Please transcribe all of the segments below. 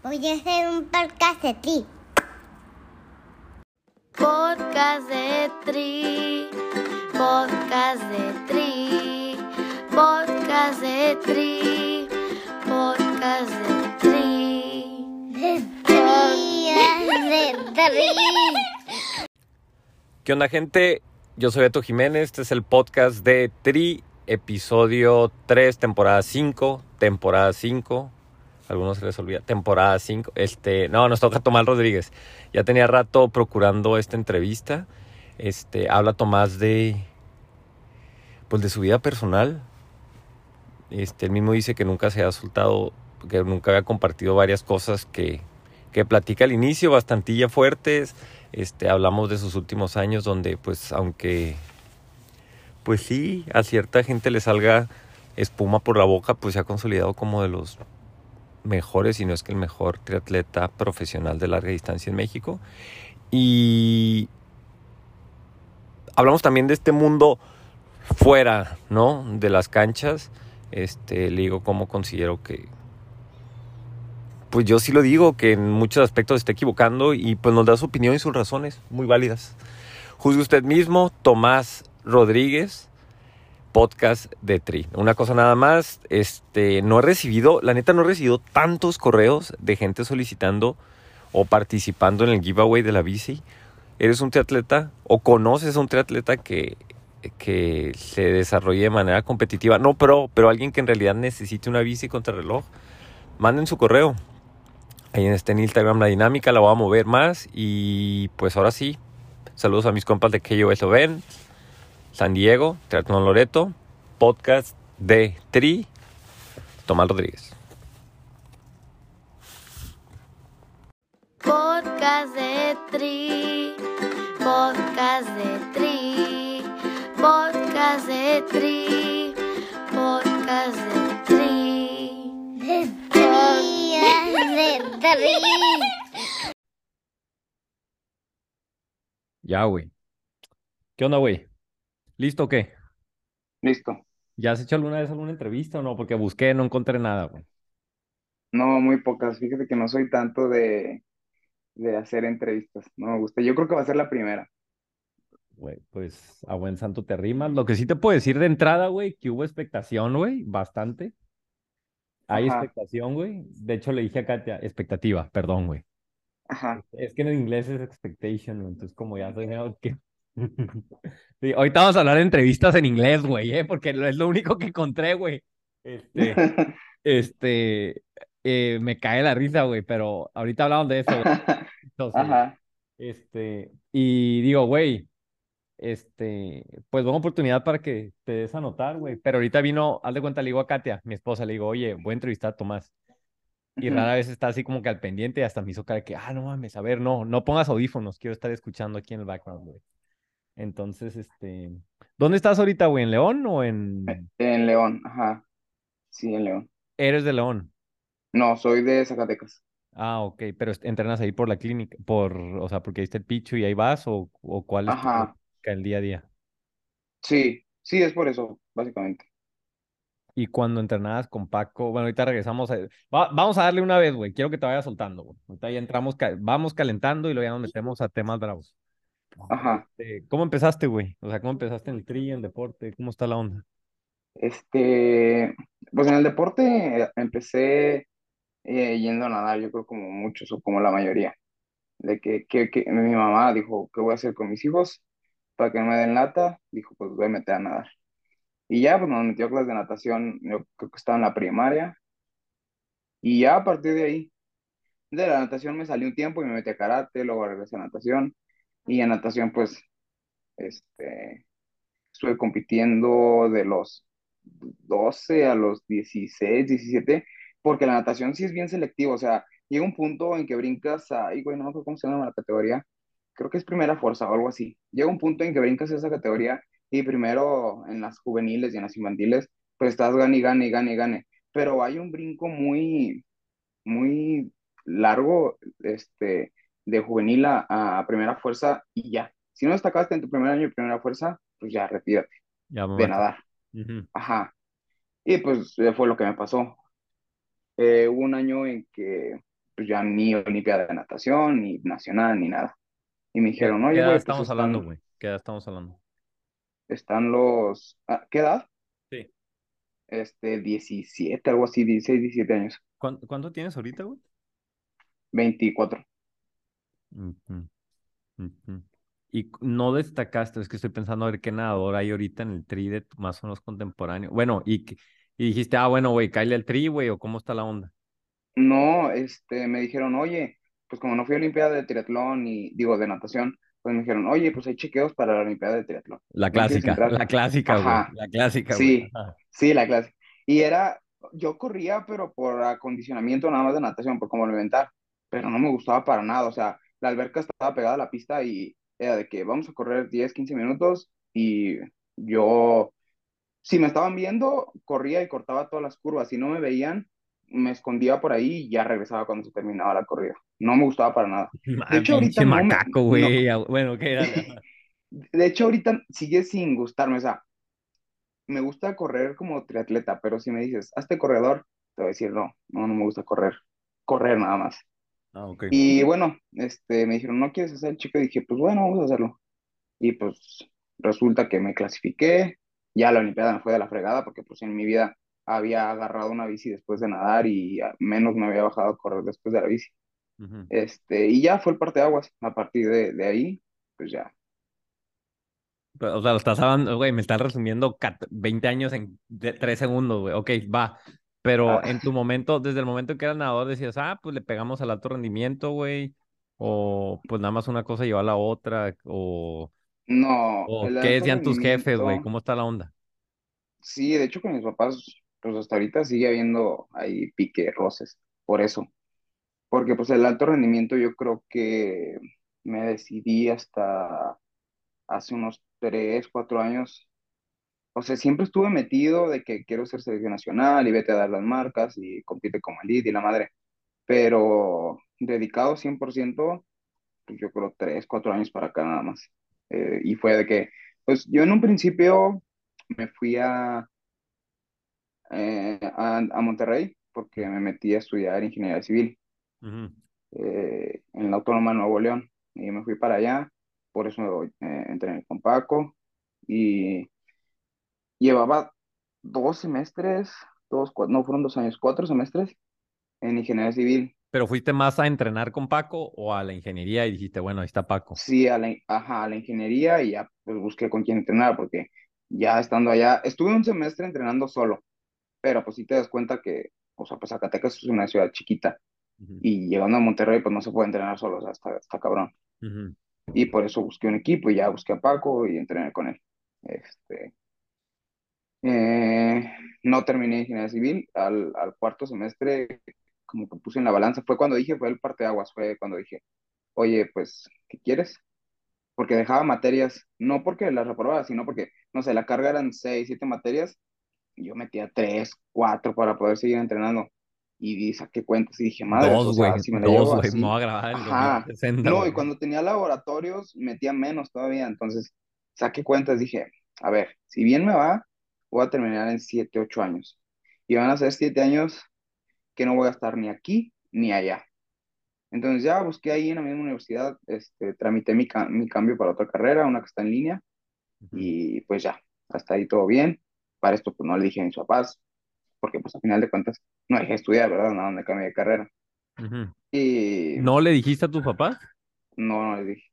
Voy a hacer un podcast de ti. Podcast de Tri, podcast de Tri, podcast de Tri, podcast de Tri. De tri, de tri. ¿Qué onda, gente? Yo soy Beto Jiménez. Este es el podcast de Tri, episodio 3, temporada 5. Temporada 5. Algunos se les olvida. Temporada 5. Este, no, nos toca Tomás Rodríguez. Ya tenía rato procurando esta entrevista. Este, habla Tomás de. Pues de su vida personal. Este, él mismo dice que nunca se ha soltado, que nunca había compartido varias cosas que, que platica al inicio, bastantilla fuertes. Este, hablamos de sus últimos años donde, pues, aunque, pues sí, a cierta gente le salga espuma por la boca, pues se ha consolidado como de los mejores, si no es que el mejor triatleta profesional de larga distancia en México. Y hablamos también de este mundo fuera, ¿no? De las canchas. Este, le digo cómo considero que, pues yo sí lo digo, que en muchos aspectos está equivocando y pues nos da su opinión y sus razones muy válidas. Juzgue usted mismo, Tomás Rodríguez, podcast de Tri. Una cosa nada más, este, no he recibido, la neta no he recibido tantos correos de gente solicitando o participando en el giveaway de la bici. ¿Eres un triatleta o conoces a un triatleta que, que se desarrolle de manera competitiva? No pro, pero alguien que en realidad necesite una bici contra reloj. Manden su correo. Ahí en este en Instagram la dinámica la voy a mover más. Y pues ahora sí. Saludos a mis compas de KOS ven San Diego, Triatlón Loreto, podcast de Tri, Tomás Rodríguez. Podcast de Tri, podcast de Tri, podcast de Tri, podcast de Tri. De tri, de tri. Ya, güey. ¿Qué onda, güey? ¿Listo o qué? Listo. ¿Ya has hecho alguna vez alguna entrevista o no? Porque busqué, no encontré nada, güey. No, muy pocas. Fíjate que no soy tanto de, de hacer entrevistas. No me gusta. Yo creo que va a ser la primera. Güey, pues a buen santo te rimas. Lo que sí te puedo decir de entrada, güey, que hubo expectación, güey, bastante. Hay Ajá. expectación, güey. De hecho, le dije a Katia, expectativa, perdón, güey. Ajá. Es que en inglés es expectation, entonces como ya soy que... Sí, ahorita vamos a hablar de entrevistas en inglés, güey, ¿eh? Porque es lo único que encontré, güey. Este, este, eh, me cae la risa, güey, pero ahorita hablamos de eso. Entonces, Ajá. este, y digo, güey, este, pues buena oportunidad para que te des a notar, güey. Pero ahorita vino, haz de cuenta, le digo a Katia, mi esposa, le digo, oye, voy a entrevistar a Tomás. Y rara vez está así como que al pendiente y hasta me hizo cara de que, ah, no mames, a ver, no, no pongas audífonos, quiero estar escuchando aquí en el background, güey. Entonces, este, ¿dónde estás ahorita, güey? ¿En León o en... En León. Ajá. Sí, en León. Eres de León? No, soy de Zacatecas. Ah, ok, pero entrenas ahí por la clínica, por, o sea, porque ahí está el picho y ahí vas, o, o cuál es Ajá. el día a día. Sí, sí, es por eso, básicamente. Y cuando entrenabas con Paco, bueno, ahorita regresamos a... va- vamos a darle una vez, güey, quiero que te vayas soltando, güey. Ahorita ya entramos, vamos calentando y luego ya nos metemos a temas bravos. Ajá. Eh, ¿cómo empezaste, güey? O sea, ¿cómo empezaste en el tri, en el deporte? ¿Cómo está la onda? Este, pues en el deporte empecé eh, yendo a nadar, yo creo como muchos o como la mayoría. De que, que, que mi mamá dijo, ¿qué voy a hacer con mis hijos? Para que no me den lata, dijo, pues voy a meter a nadar. Y ya, pues nos metió a clases de natación, yo creo que estaba en la primaria. Y ya a partir de ahí, de la natación me salí un tiempo y me metí a karate, luego regresé a natación. Y en natación, pues, este, estuve compitiendo de los 12 a los 16, 17, porque la natación sí es bien selectiva, o sea, llega un punto en que brincas, ay, güey, no me acuerdo cómo se llama la categoría, creo que es primera fuerza o algo así. Llega un punto en que brincas esa categoría y primero en las juveniles y en las infantiles, pues estás gane y gane y gane y gane. Pero hay un brinco muy, muy largo, este, de juvenil a, a primera fuerza y ya. Si no destacaste en tu primer año de primera fuerza, pues ya retírate Ya, de mamá. nadar. Ujú. Ajá. Y pues fue lo que me pasó. Eh, hubo un año en que pues ya ni Olimpiada de Natación, ni Nacional, ni nada. Y me ¿Qué, dijeron, qué oye, edad pues estamos hablando, güey? ¿Qué edad estamos hablando? están los, ah, ¿qué edad? Sí. Este, 17, algo así, 16, 17 años, ¿Cuánto, cuánto tienes ahorita, güey? 24. Ujú, ujú. Y c- no destacaste, es que estoy pensando a ver qué nadador hay ahorita en el tri de más o menos contemporáneo. Bueno, y, y dijiste, ah, bueno, güey, cáele al tri, güey, o cómo está la onda. No, este, me dijeron, oye, pues como no fui a Olimpiada de triatlón y, digo, de natación, pues me dijeron, oye, pues hay chequeos para la Olimpiada de triatlón. La ¿No quieres clásica, la clásica, güey, la clásica, güey. sí, Ajá. sí, la clase. Y era, yo corría, pero por acondicionamiento nada más de natación, por complementar, pero no me gustaba para nada, o sea, la alberca estaba pegada a la pista y era de que vamos a correr 10, 15 minutos y yo, si me estaban viendo, corría y cortaba todas las curvas, si no me veían, me escondía por ahí y ya regresaba cuando se terminaba la corrida. No me gustaba para nada. De hecho, ahorita no me, macaco, güey. Bueno, ¿qué? De hecho ahorita sigue sin gustarme, o sea, me gusta correr como triatleta, pero si me dices, hazte corredor, te voy a decir, no, no, no me gusta correr, correr nada más. Ah, ok. Y bueno, este, me dijeron, ¿no quieres hacer el chico? Y dije, pues bueno, vamos a hacerlo. Y pues resulta que me clasifiqué, ya la Olimpiada me fue de la fregada, porque pues en mi vida había agarrado una bici después de nadar y menos me había bajado a correr después de la bici. Este, y ya fue el parteaguas. A partir de, de ahí, pues ya. O sea, lo estás hablando, güey, me estás resumiendo cat- 20 años en 3 segundos, güey. Ok, va. Pero en Ah, tu momento, desde el momento en que eras nadador, decías, ah, pues le pegamos al alto rendimiento, güey. O pues nada más una cosa lleva a la otra. O, no, o qué decían tus jefes, güey. ¿Cómo está la onda? Sí, de hecho con mis papás, pues hasta ahorita sigue habiendo ahí pique, roces, por eso. Porque pues el alto rendimiento yo creo que me decidí hasta hace unos tres, cuatro años. O sea, siempre estuve metido de que quiero ser selección nacional y vete a dar las marcas y compite como elite y la madre. Pero dedicado 100%, pues yo creo tres, cuatro años para acá nada más. Eh, y fue de que, pues yo en un principio me fui a eh, a, a Monterrey porque me metí a estudiar ingeniería civil Ujú. eh, en la Autónoma de Nuevo León y me fui para allá, por eso eh, entrené con Paco y llevaba dos semestres, dos, no fueron dos años, cuatro semestres en ingeniería civil. Pero fuiste más a entrenar con Paco o a la ingeniería y dijiste, bueno, ahí está Paco. Sí, a la, ajá, a la ingeniería y ya pues busqué con quién entrenar porque ya estando allá, estuve un semestre entrenando solo, pero pues sí te das cuenta que, o sea, pues Zacatecas es una ciudad chiquita Ujú, y llegando a Monterrey pues no se puede entrenar solo, o sea, está, está cabrón. ujú. Y por eso busqué un equipo y ya busqué a Paco y entrené con él. Este, eh, no terminé ingeniería civil, al, al cuarto semestre como que puse en la balanza, fue cuando dije, fue el parteaguas, fue cuando dije, oye, pues, ¿qué quieres? Porque dejaba materias, no porque las reprobaba, sino porque, no sé, la carga eran seis, siete materias, y yo metía tres, cuatro para poder seguir entrenando. Y saqué cuentas y dije, madres, o Dos, güey, sea, si me la dos, llevo voy así, a grabar ajá. 2060, No, y güey. cuando tenía laboratorios metía menos todavía, entonces saqué cuentas, dije, a ver, si bien me va, voy a terminar en siete, ocho años. Y van a ser siete años que no voy a estar ni aquí ni allá. Entonces ya busqué ahí en la misma universidad, este, tramité mi, mi cambio para otra carrera, una que está en línea, Ujú, y pues ya, hasta ahí todo bien. Para esto pues no le dije a mis papás, porque pues a final de cuentas no dejé de estudiar, ¿verdad? Nada, me cambié de carrera. ujú. Y ¿No le dijiste a tus papás? no, no les dije.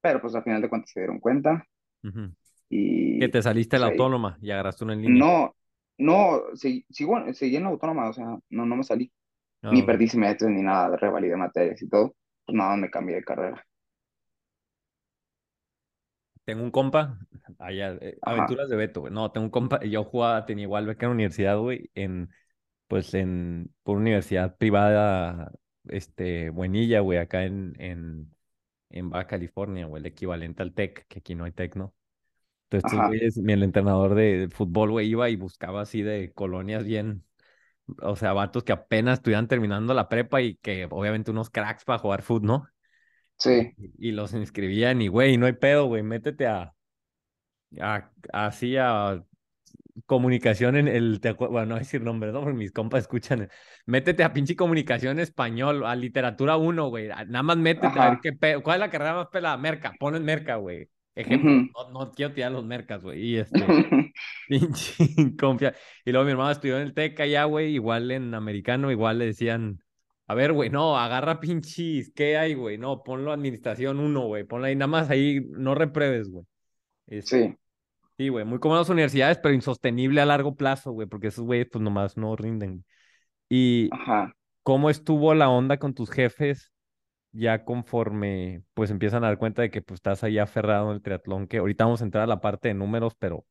Pero pues a final de cuentas se dieron cuenta Ujú. Que y te saliste de pues la ahí. autónoma y agarraste una en línea. No, no, sigo, seguí en la autónoma, o sea, no, no me salí, ni Ah, perdí semestres ni nada, revalidé materias y todo, pues nada, me cambié de carrera. Tengo un compa, allá, eh, Aventuras de Beto, güey. No, tengo un compa, yo jugaba, tenía igual beca en la universidad, güey, en, pues en, por universidad privada, este, Buenilla, güey, acá en, en, en Baja California, güey, el equivalente al TEC, que aquí no hay TEC, ¿no? Entonces, estos güeyes, el entrenador de, fútbol, güey, iba y buscaba así de colonias bien, o sea, vatos que apenas estuvieran terminando la prepa y que obviamente unos cracks para jugar fútbol, ¿no? sí, Y, y los inscribían y, güey, no hay pedo, güey, métete a, a- así a comunicación en el, te bueno, no voy a decir nombre, ¿no? Porque mis compas escuchan. Métete a pinche comunicación español, a literatura 1, güey. Nada más métete a ver qué pe- ¿Cuál es la carrera más pelada? Merca, pones merca, güey. Ejemplo, no, no quiero tirar los mercas, güey. Y este, pinche confia. Y luego mi hermano estudió en el TEC ya, güey, igual en americano, igual le decían, a ver, güey, no, agarra pinches, ¿qué hay, güey? No, ponlo administración 1, güey. Ponlo ahí, nada más ahí, no repruebes, güey. Este, Sí, Sí, güey, muy cómodo las universidades, pero insostenible a largo plazo, güey, porque esos güeyes pues nomás no rinden. ¿Y ajá. cómo estuvo la onda con tus jefes ya conforme pues empiezan a dar cuenta de que pues estás ahí aferrado en el triatlón, que ahorita vamos a entrar a la parte de números, pero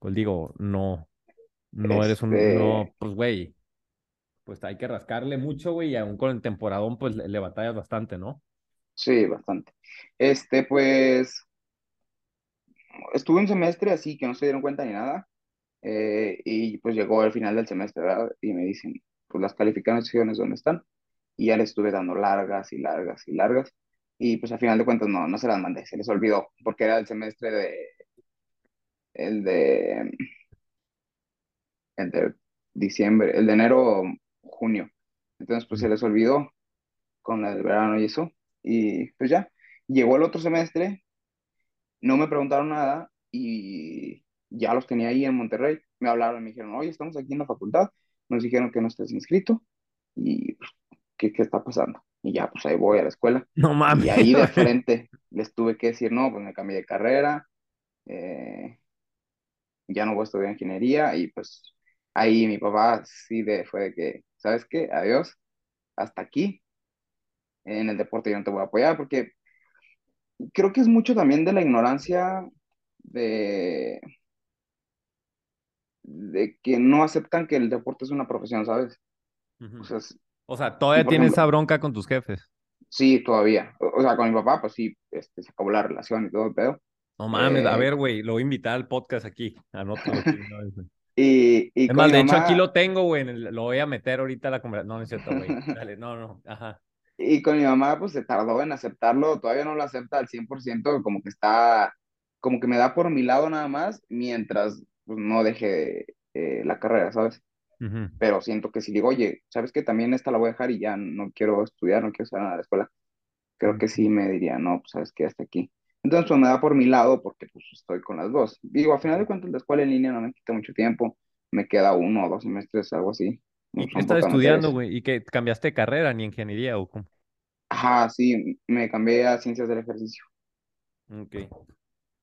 pues digo, no, no eres un, no, Este, pues güey, pues hay que rascarle mucho, güey, y aún con el temporadón pues le, le batallas bastante, ¿no? sí, bastante. Este, pues, estuve un semestre así que no se dieron cuenta ni nada. eh, y pues llegó el final del semestre, ¿verdad? Y me dicen, pues las calificaciones, ¿dónde están? Y ya les estuve dando largas y largas y largas. Y pues al final de cuentas no, no se las mandé, se les olvidó, porque era el semestre de, el de, el de diciembre, el de enero, junio. Entonces pues se les olvidó con el verano y eso. Y pues ya, llegó el otro semestre, no me preguntaron nada y ya los tenía ahí en Monterrey. Me hablaron, me dijeron, oye, estamos aquí en la facultad, nos dijeron que no estás inscrito y pues, ¿qué, qué está pasando? Y ya, pues ahí voy a la escuela. No Y mames, ahí de frente les tuve que decir, no, pues me cambié de carrera, eh, ya no voy a estudiar ingeniería y pues ahí mi papá sí de, fue de que, ¿sabes qué? Adiós, hasta aquí. En el deporte yo no te voy a apoyar porque creo que es mucho también de la ignorancia de, de que no aceptan que el deporte es una profesión, ¿sabes? O sea, O sea, todavía tienes ejemplo, esa bronca con tus jefes. sí, todavía. O, o sea, con mi papá, pues sí, este, se acabó la relación y todo el pedo. No mames, a Eh, ver, güey, lo voy a invitar al podcast aquí. Anótalo aquí una vez, y, y Es más, de hecho aquí lo tengo, güey, lo voy a meter ahorita a la conversación. No, no es cierto, güey. Dale, no, no, ajá. y con mi mamá, pues se tardó en aceptarlo, todavía no lo acepta al 100%, como que está, como que me da por mi lado nada más, mientras pues, no deje eh, la carrera, ¿sabes? Pero siento que si digo, oye, ¿sabes qué? También esta la voy a dejar y ya no quiero estudiar, no quiero estar en la escuela creo que sí me diría, no, pues sabes que hasta aquí. Entonces, pues me da por mi lado porque pues estoy con las dos. Digo, a final de cuentas, la escuela en línea no me quita mucho tiempo, me queda uno o dos semestres, algo así, ¿Y qué son estás estudiando, güey? ¿Y que cambiaste de carrera ni ingeniería o cómo? Ajá, sí, me cambié a ciencias del ejercicio. Ok.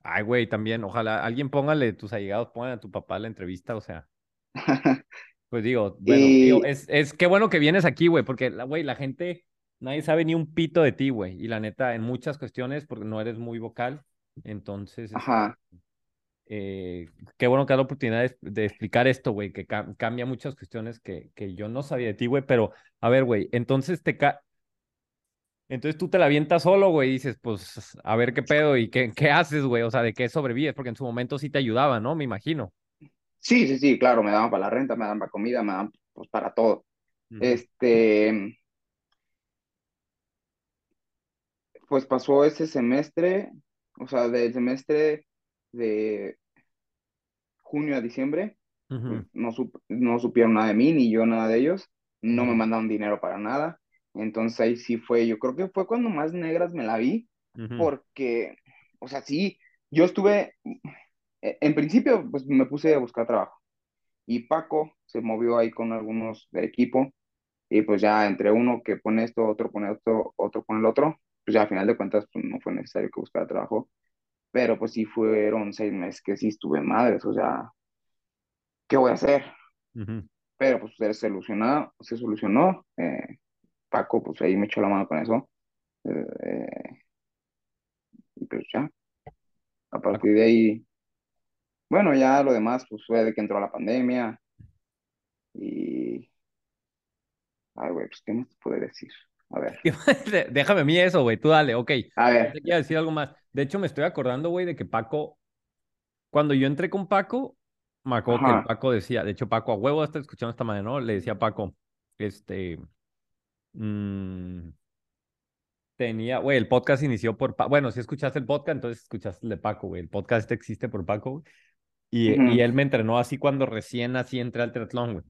Ay, güey, también, ojalá alguien póngale, tus allegados, pongan a tu papá la entrevista, o sea, pues digo, bueno, digo, Y, es, es qué bueno que vienes aquí, güey, porque, la- güey, la gente, nadie sabe ni un pito de ti, güey, y la neta, en muchas cuestiones, porque no eres muy vocal, entonces, este, ajá, eh, qué bueno que da la oportunidad de, de explicar esto, güey, que cam- cambia muchas cuestiones que, que yo no sabía de ti, güey, pero, a ver, güey, entonces te ca entonces tú te la avientas solo, güey, y dices, pues, a ver qué pedo y qué, qué haces, güey, o sea, de qué sobrevives, porque en su momento sí te ayudaba, ¿no? Me imagino. Sí, sí, sí, claro, me daban para la renta, me daban para comida, me daban pues para todo. Este, pues pasó ese semestre, o sea, del semestre de junio a diciembre no, sup- no supieron nada de mí, ni yo nada de ellos, no me mandaron dinero para nada, entonces ahí sí fue, yo creo que fue cuando más negras me la vi, porque, o sea, sí, yo estuve, en principio, pues me puse a buscar trabajo, y Paco se movió ahí con algunos del equipo, y pues ya entre uno que pone esto, otro pone esto, otro pone el otro, pues ya a final de cuentas pues, no fue necesario que buscara trabajo, pero pues sí fueron seis meses que sí estuve madres, o sea, ¿qué voy a hacer? pero pues se solucionó, se solucionó. eh, Paco, pues ahí me echó la mano con eso. eh, eh, y pues ya, a partir de ahí, bueno, ya lo demás, pues fue de que entró la pandemia y, ay, güey, pues, ¿qué más te puedo decir? A ver, Déjame a mí eso, güey, tú dale, ok. a ver, Te quiero decir algo más. De hecho, me estoy acordando, güey, de que Paco, cuando yo entré con Paco, me acuerdo que Paco decía, de hecho, Paco a huevo está escuchando esta manera, ¿no? Le decía a Paco, este, mm, tenía, güey, el podcast inició por, bueno, si escuchaste el podcast, entonces escuchaste el de Paco, güey. El podcast este existe por Paco, güey. Y, Ujú. y él me entrenó así cuando recién así entré al triatlón, güey.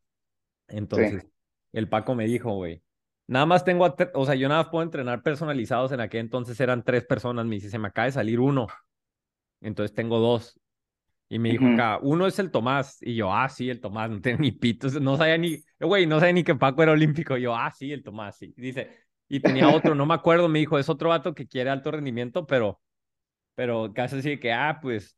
Entonces, el Paco me dijo, güey, nada más tengo, o sea, yo nada más puedo entrenar personalizados, en aquel entonces eran tres personas, me dice, se me acaba de salir uno, entonces tengo dos. Y me dijo Ujú. acá, uno es el Tomás, y yo, ah, sí, el Tomás, no tengo ni pitos, no sabía ni, güey, no sabía ni que Paco era olímpico, y yo, ah, sí, el Tomás, sí. Dice, y tenía otro, no me acuerdo, me dijo, es otro vato que quiere alto rendimiento, pero, pero casi así de que, ah, pues,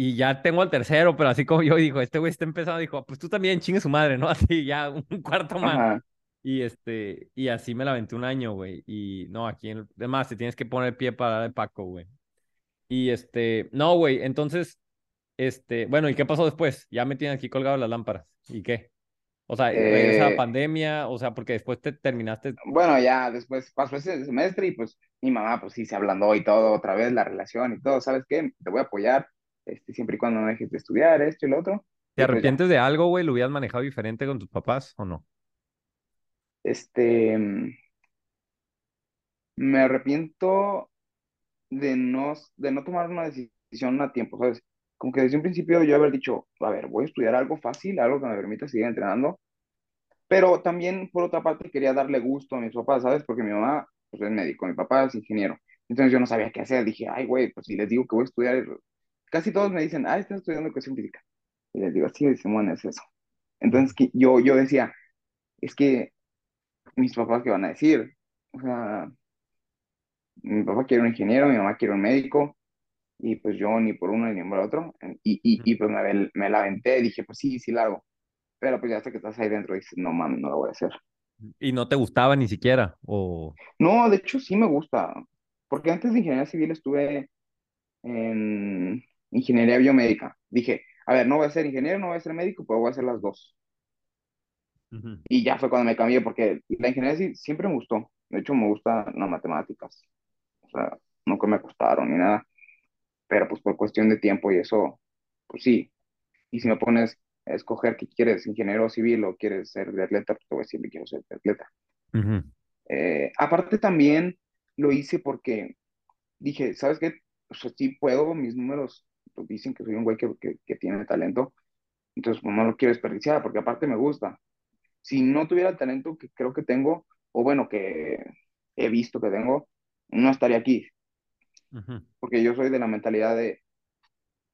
y ya tengo al tercero, pero así como yo dijo, este güey está empezando, dijo, pues tú también chingue su madre, ¿no? Así ya un cuarto más. Ajá. Y este, y así me la aventé un año, güey. Y no, aquí en, además te tienes que poner pie para dar de Paco, güey. Y este, no, güey, entonces, este, bueno, ¿y qué pasó después? Ya me tienen aquí colgado las lámparas. ¿Y qué? O sea, regresa la Eh, pandemia, o sea, porque después te terminaste. bueno, ya después pasó ese semestre y pues mi mamá pues sí se ablandó y todo, otra vez la relación y todo, ¿sabes qué? Te voy a apoyar, este, siempre y cuando no dejes de estudiar esto y lo otro. ¿Te pues arrepientes de algo, güey? ¿Lo hubieras manejado diferente con tus papás o no? este, mm, me arrepiento de no, de no tomar una decisión a tiempo, ¿sabes? Como que desde un principio yo haber dicho, a ver, voy a estudiar algo fácil, algo que me permita seguir entrenando, pero también por otra parte quería darle gusto a mis papás, ¿sabes? Porque mi mamá pues, es médico, mi papá es ingeniero, entonces yo no sabía qué hacer, dije, ay, güey, pues si les digo que voy a estudiar, casi todos me dicen, ah, estás estudiando educación física, y les digo, sí, Simón, es eso. Entonces que yo, yo decía, es que mis papás, ¿qué van a decir? O sea, mi papá quiere un ingeniero, mi mamá quiere un médico, y pues yo ni por uno ni por otro, y, y, y pues me, me la aventé, dije, pues sí, sí la hago, pero pues ya hasta que estás ahí dentro dices, no mames, no lo voy a hacer. Y no te gustaba ni siquiera, o... No, de hecho sí me gusta, porque antes de ingeniería civil estuve en ingeniería biomédica. Dije, a ver, no voy a ser ingeniero, no voy a ser médico, pero voy a hacer las dos. Ujú, Y ya fue cuando me cambié, porque la ingeniería sí, siempre me gustó. De hecho, me gustan las matemáticas. O sea, nunca me costaron ni nada. Pero pues por cuestión de tiempo y eso, pues sí. Y si me pones a escoger que quieres, ingeniero civil o quieres ser de atleta, pues te voy a decir que quiero ser de atleta. ujú, Eh, aparte también lo hice porque dije, ¿sabes qué? O sea, sí puedo, mis números pues, dicen que soy un güey que, que, que tiene talento, entonces pues, no lo quiero desperdiciar, porque aparte me gusta. Si no tuviera el talento que creo que tengo, o bueno, que he visto que tengo, no estaría aquí, porque yo soy de la mentalidad de,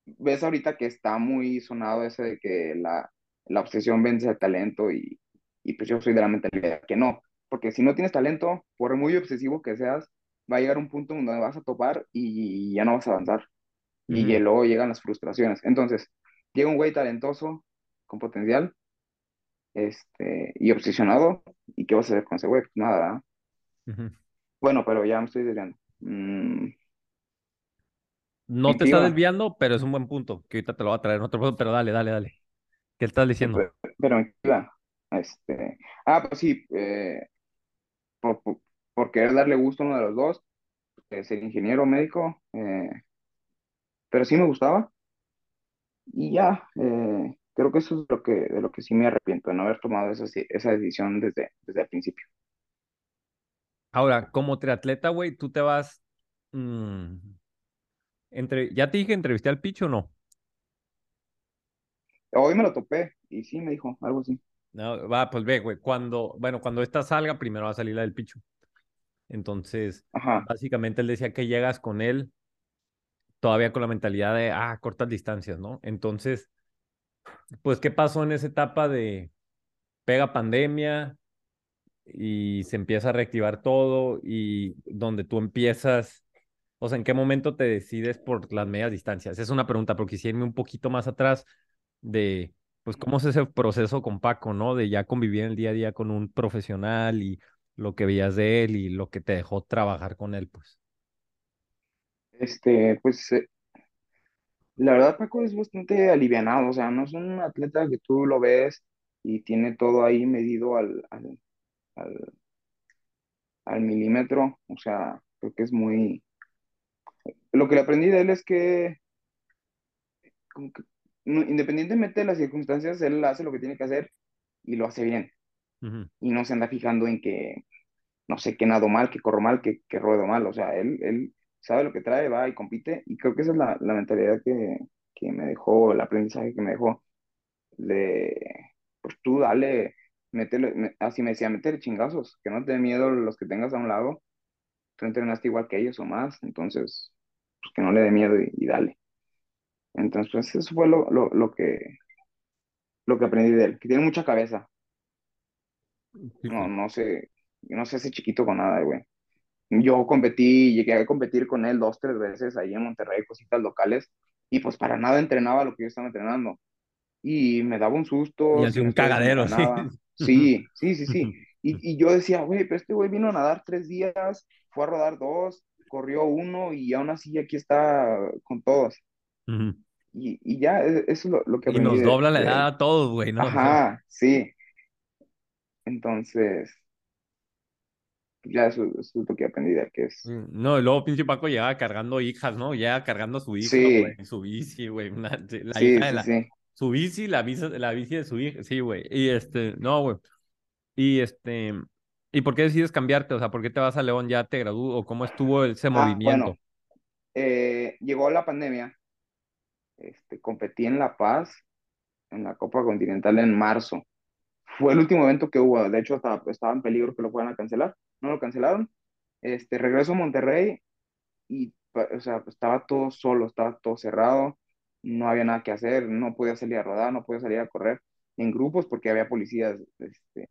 ves ahorita que está muy sonado ese de que la, la obsesión vence al talento y, y pues yo soy de la mentalidad que no, porque si no tienes talento, por muy obsesivo que seas, va a llegar un punto donde vas a topar y ya no vas a avanzar. Y ujú, luego llegan las frustraciones. Entonces, llega un güey talentoso, con potencial, este, y obsesionado, ¿y qué vas a hacer con ese güey? Pues nada, ujú. Bueno, pero ya me estoy desviando. Mm, No ¿en te iba? desviando, pero es un buen punto, que ahorita te lo voy a traer en otro punto, pero dale, dale, dale. ¿Qué estás diciendo? pe- Pero ¿en qué iba? Este, ah, pues sí, eh, por, por, por querer darle gusto a uno de los dos, eh, ser ingeniero médico, eh, pero sí me gustaba, y ya, eh, creo que eso es lo que, de lo que sí me arrepiento, de no haber tomado esa, esa decisión desde, desde el principio. Ahora, como triatleta, güey, tú te vas... mm, entre... ¿Ya te dije entrevisté al Picho o no? Hoy me lo topé, y sí me dijo algo así. No, va, pues ve, güey, cuando, bueno, cuando esta salga, primero va a salir la del Picho. Entonces, Ajá. básicamente él decía que llegas con él todavía con la mentalidad de, ah, cortas distancias, ¿no? Entonces, pues, ¿qué pasó en esa etapa de pega pandemia y se empieza a reactivar todo y donde tú empiezas, o sea, ¿en qué momento te decides por las medias distancias? Es una pregunta, pero quisiera irme un poquito más atrás de, pues, cómo es ese proceso con Paco, ¿no? De ya convivir en el día a día con un profesional y lo que veías de él y lo que te dejó trabajar con él, pues. Este, pues eh, la verdad Paco es bastante alivianado, o sea, no es un atleta que tú lo ves y tiene todo ahí medido al, al, al, al milímetro, o sea, creo que es muy... Lo que le aprendí de él es que, como que no- independientemente de las circunstancias, él hace lo que tiene que hacer y lo hace bien, y no se anda fijando en que, no sé, que nado mal, que corro mal, que, que ruedo mal, o sea, él, él sabe lo que trae, va y compite, y creo que esa es la, la mentalidad que, que me dejó, el aprendizaje que me dejó, de, pues tú dale, métele, así me decía, métele chingazos, que no te dé miedo los que tengas a un lado, tú entrenaste igual que ellos o más, entonces, pues que no le dé miedo y, y dale. Entonces, pues eso fue lo, lo, lo que, lo que aprendí de él, que tiene mucha cabeza, no, no sé, no sé ese chiquito con nada, güey. Yo competí, llegué a competir con él dos, tres veces ahí en Monterrey, cositas locales, y pues para nada entrenaba lo que yo estaba entrenando. Y me daba un Y susto, si no un cagadero, sí. Sí, sí, sí, sí. Y, y yo decía, güey, pero este güey vino a nadar tres días, fue a rodar dos, corrió uno y aún así aquí está con todos. Ujú. Y, y ya, e- eso es lo, lo que Y nos de, dobla la de edad él. a todos, güey, ¿no? Ajá, sí. Entonces, ya eso, eso es lo que aprendí de que es, Mm, No, y luego pinche Paco llegaba cargando hijas, ¿no? Llega cargando a su hija, güey, su bici, güey, una- sí, la sí, hija de sí, la, sí. su bici, la bici, la bici de su hija, sí, güey, y este, no, güey, y este, ¿y por qué decides cambiarte? O sea, ¿por qué te vas a León? ¿Ya te graduó? ¿O cómo estuvo ese Ah, bueno, movimiento? eh, llegó la pandemia, este, competí en La Paz, en la Copa Continental en marzo. Fue el último evento que hubo, de hecho estaba, estaba en peligro que lo fueran a cancelar, no lo cancelaron. Este, regreso a Monterrey y, o sea, estaba todo solo, estaba todo cerrado, no había nada que hacer, no podía salir a rodar, no podía salir a correr en grupos porque había policías, este,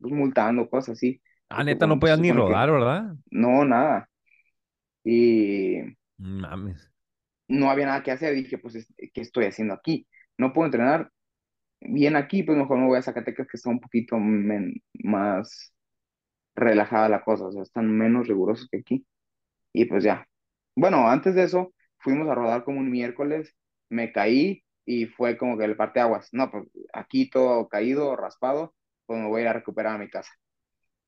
pues, multando, cosas así, Ah, neta, no podías ni supone que rodar, ¿verdad? no, nada. Y Mames. no había nada que hacer, dije, pues, es- ¿qué estoy haciendo aquí? No puedo entrenar bien aquí, pues mejor me voy a Zacatecas, que está un poquito men- más relajada la cosa, o sea, están menos rigurosos que aquí. Y pues ya. Bueno, antes de eso, fuimos a rodar como un miércoles, me caí y fue como que el parteaguas. No, pues aquí todo caído, raspado, pues me voy a ir a recuperar a mi casa.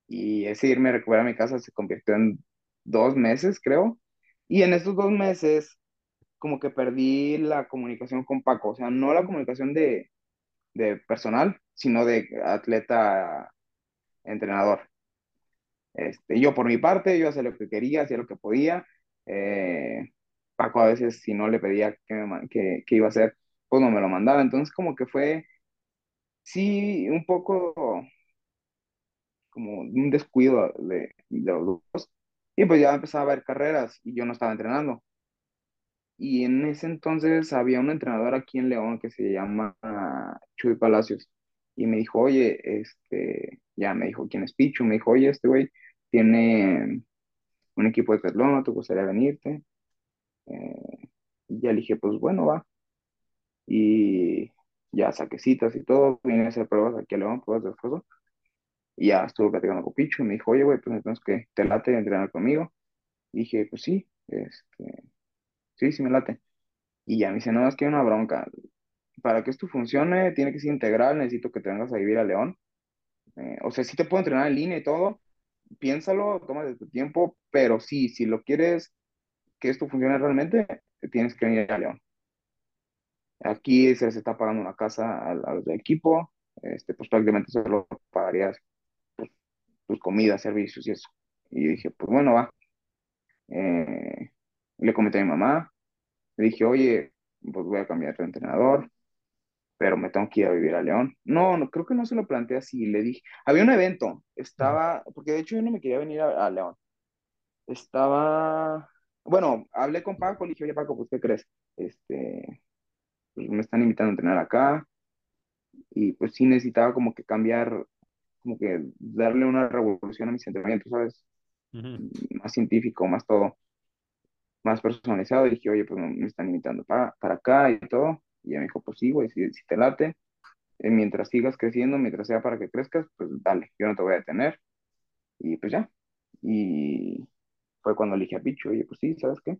Y ese irme a recuperar a mi casa se convirtió en dos meses, creo. Y en estos dos meses, como que perdí la comunicación con Paco, o sea, no la comunicación de, de personal, sino de atleta entrenador. Este, yo por mi parte, yo hacía lo que quería, hacía lo que podía. Eh, Paco a veces si no le pedía que, me que, que iba a hacer, pues no me lo mandaba. Entonces como que fue, sí, un poco como un descuido de, de los dos. Y pues ya empezaba a haber carreras y yo no estaba entrenando. Y en ese entonces había un entrenador aquí en León que se llama Chuy Palacios. Y me dijo, oye, este, ya me dijo quién es Pichu, me dijo, oye, este güey tiene un equipo de triatlón, ¿te gustaría venirte? Eh, y ya le dije, pues bueno, va. Y ya saqué citas y todo, vine a hacer pruebas aquí a León, pruebas de esfuerzo. Y ya estuve platicando con Pichu y me dijo, oye, güey, pues entonces que te late entrenar conmigo. Y dije, pues sí, este, sí, sí me late. Y ya me dice, no, es que hay una bronca. Para que esto funcione, tiene que ser integral, necesito que te vengas a vivir a León. Eh, o sea, sí te puedo entrenar en línea y todo, piénsalo, tómate tu tiempo, pero sí, si lo quieres que esto funcione realmente, tienes que venir a León. Aquí se les está pagando una casa a, a los equipo, este, pues prácticamente solo pagarías tus comidas, servicios y eso. Y yo dije, pues bueno, va. Eh, le comenté a mi mamá, le dije, oye, pues voy a cambiar de entrenador, pero me tengo que ir a vivir a León. No, no, creo que no se lo planteé así, le dije, había un evento, estaba, porque de hecho yo no me quería venir a, a León, estaba, bueno, hablé con Paco, le dije, oye Paco, pues ¿qué crees? Este, pues me están invitando a entrenar acá, y pues sí necesitaba como que cambiar, como que darle una revolución a mis entrenamientos, ¿sabes? Ujú. Más científico, más todo, más personalizado, y dije, oye, pues me están invitando para, para acá y todo, y ella me dijo, pues sí, güey, si, si te late, eh, mientras sigas creciendo, mientras sea para que crezcas, pues dale, yo no te voy a detener. Y pues ya. Y fue cuando elegí a Picho, oye, pues sí, ¿sabes qué?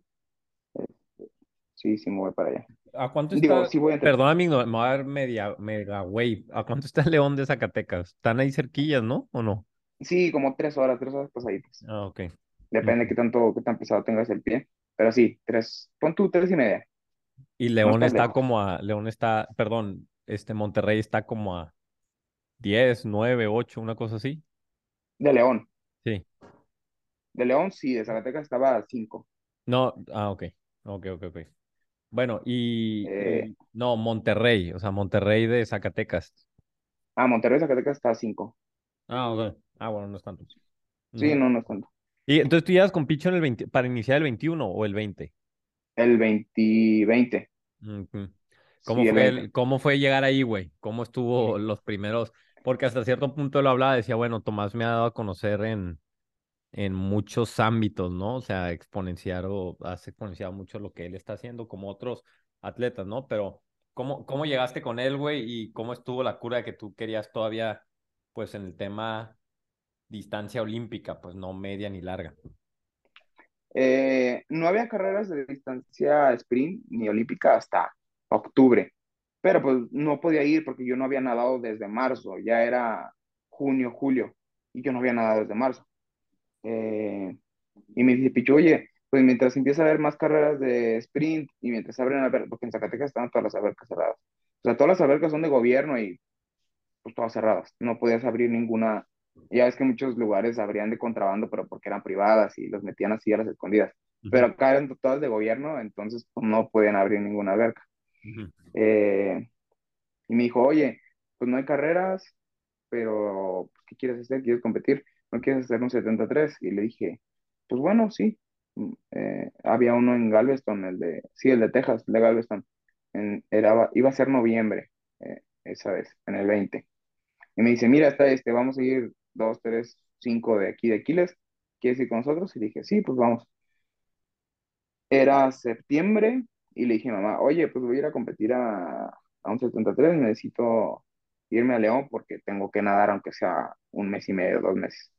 Sí, sí me voy para allá. ¿A cuánto Digo, está? sí voy a mi, no, me voy a dar media, mega wave. ¿A cuánto está León de Zacatecas? ¿Están ahí cerquillas, no? ¿O no? Sí, como tres horas, tres horas pasaditas. Ah, ok. Depende de qué tanto, qué tan pesado tengas el pie. Pero sí, tres, pon tú tres y media. Y No León está está lejos. como a, León está, perdón, este Monterrey está como a 10, 9, 8, una cosa así. De León. Sí. De León, sí, de Zacatecas estaba a cinco. No, ah, ok. Ok, ok, ok. Bueno, y, Eh, no, Monterrey, o sea, Monterrey de Zacatecas. ah, Monterrey, Zacatecas está a 5. Ah, ok. Ah, bueno, no es tanto. Sí, Ujú. no, no es tanto. Y entonces tú llegas con Picho en el 20 para iniciar el 21 o el 20. El 20, 20. Ujú. ¿Cómo Sí, el fue 20. el- cómo fue llegar ahí, güey? ¿Cómo estuvo los primeros? Porque hasta cierto punto lo hablaba, decía, bueno, Tomás me ha dado a conocer en, en muchos ámbitos, ¿no? O sea, exponenciar o has exponenciado mucho lo que él está haciendo, como otros atletas, ¿no? Pero, ¿cómo, cómo llegaste con él, güey? ¿Y cómo estuvo la cura que tú querías todavía, pues, en el tema distancia olímpica, pues no media ni larga? Eh, no había carreras de distancia sprint ni olímpica hasta octubre, pero pues no podía ir porque yo no había nadado desde marzo, ya era junio, julio, y yo no había nadado desde marzo. Eh, y me dice, Pichu, oye, pues mientras empieza a haber más carreras de sprint y mientras abren albercas, porque en Zacatecas estaban todas las albercas cerradas. O sea, todas las albercas son de gobierno y pues todas cerradas. No podías abrir ninguna. Ya es que muchos lugares abrían de contrabando, pero porque eran privadas y los metían así a las escondidas. Pero acá eran todas de gobierno, entonces pues, no podían abrir ninguna alberca. Eh, y me dijo, oye, pues no hay carreras, pero pues, ¿qué quieres hacer? ¿Quieres competir? ¿No quieres hacer un 73? Y le dije, pues bueno, sí. Mm, eh, había uno en Galveston, el de, sí, el de Texas, el de Galveston. En- era, iba a ser noviembre, eh, esa vez, en el 20. Y me dice, mira, está este, vamos a ir dos, tres, cinco de aquí de Aquiles. ¿Quieres ir con nosotros? Y dije, sí, pues vamos. Era septiembre y le dije mamá, oye, pues voy a ir a competir a, a un 73, necesito irme a León porque tengo que nadar aunque sea un mes y medio, dos meses.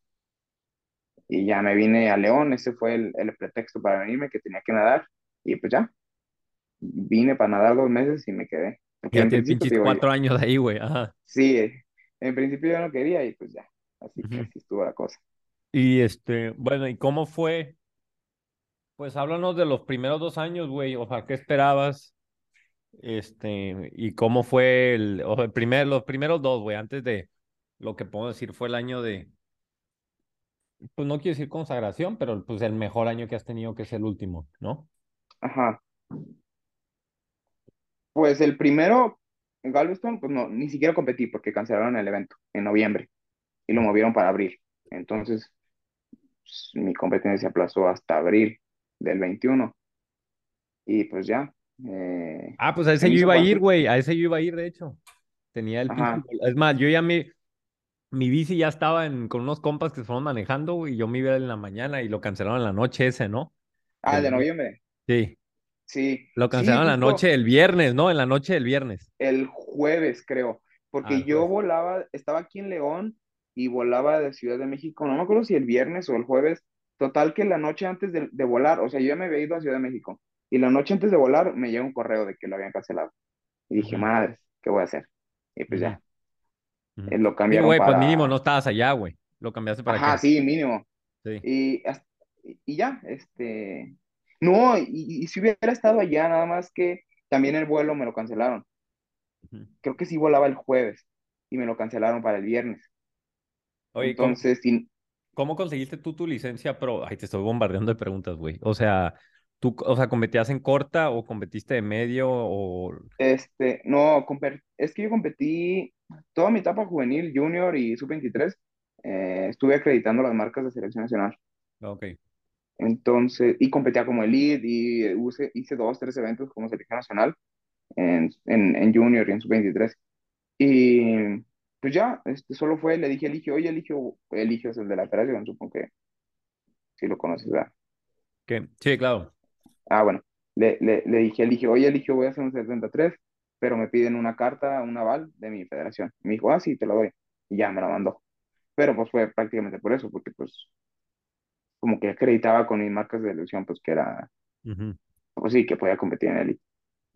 Y ya me vine a León, ese fue el, el pretexto para venirme, que tenía que nadar. Y pues ya, vine para nadar dos meses y me quedé. Porque Ya en tienes digo, yo- cuatro años ahí, güey. Ajá. sí, en principio yo no quería y pues ya, así que así estuvo la cosa. Y este, bueno, ¿y cómo fue? Pues háblanos de los primeros dos años, güey. O sea, ¿qué esperabas? Este, y cómo fue el, o sea, el primer, los primeros dos, güey, antes de lo que puedo decir fue el año de, pues no quiero decir consagración, pero pues el mejor año que has tenido, que es el último, ¿no? Ajá. Pues el primero, en Galveston, pues no, ni siquiera competí porque cancelaron el evento en noviembre y lo movieron para abril. Entonces, pues, mi competencia se aplazó hasta abril del 21 y pues ya. eh, Ah, pues a se ese yo iba a ir, güey, a ese yo iba a ir, de hecho. Tenía el es más, yo ya me, mi bici ya estaba en, con unos compas que se fueron manejando, y yo me iba en la mañana y lo cancelaron en la noche ese, ¿no? Ah, el de vi- noviembre. Sí, Sí, lo sí, cancelaron en la noche del viernes, ¿no? En la noche del viernes. el jueves, creo, Ah, porque yo jueves. volaba, estaba aquí en León y volaba de Ciudad de México, no me acuerdo si el viernes o el jueves, total que la noche antes de, de volar, o sea, yo ya me había ido a Ciudad de México y la noche antes de volar me llega un correo de que lo habían cancelado y dije, Ujú, madre, ¿qué voy a hacer? Y pues ya, eh, lo cambiaron güey, pues mínimo no estabas allá, güey. ¿Lo cambiaste para ajá, qué? sí, mínimo, Sí. y, hasta- y ya, este, no, y, y si hubiera estado allá, nada más que también el vuelo me lo cancelaron. Creo que sí volaba el jueves y me lo cancelaron para el viernes. Oye, ¿cómo, Entonces, cómo conseguiste tú tu licencia pro? Ay, te estoy bombardeando de preguntas, güey. O sea, ¿tú, o sea, competías en corta o competiste de medio o... este, no, es que yo competí toda mi etapa juvenil, junior y sub-23, eh, estuve acreditando las marcas de selección nacional. Ok. Entonces, y competía como elite y use- hice dos, tres eventos como selección nacional en, en, en junior y en sub-23. Y pues ya, este, solo fue, le dije a Eligio, oye, Eligio, Eligio es el de la operación, supongo que si lo conoces, ¿verdad? ¿Qué? Sí, claro. Ah, bueno, le, le, le dije, Eligio, oye, Eligio, voy a hacer un 73, pero me piden una carta, un aval de mi federación. Me dijo, ah, sí, te lo doy. Y ya me la mandó. Pero pues fue prácticamente por eso, porque pues como que acreditaba con mis marcas de ilusión, pues que era, Ujú, pues sí, que podía competir en élite.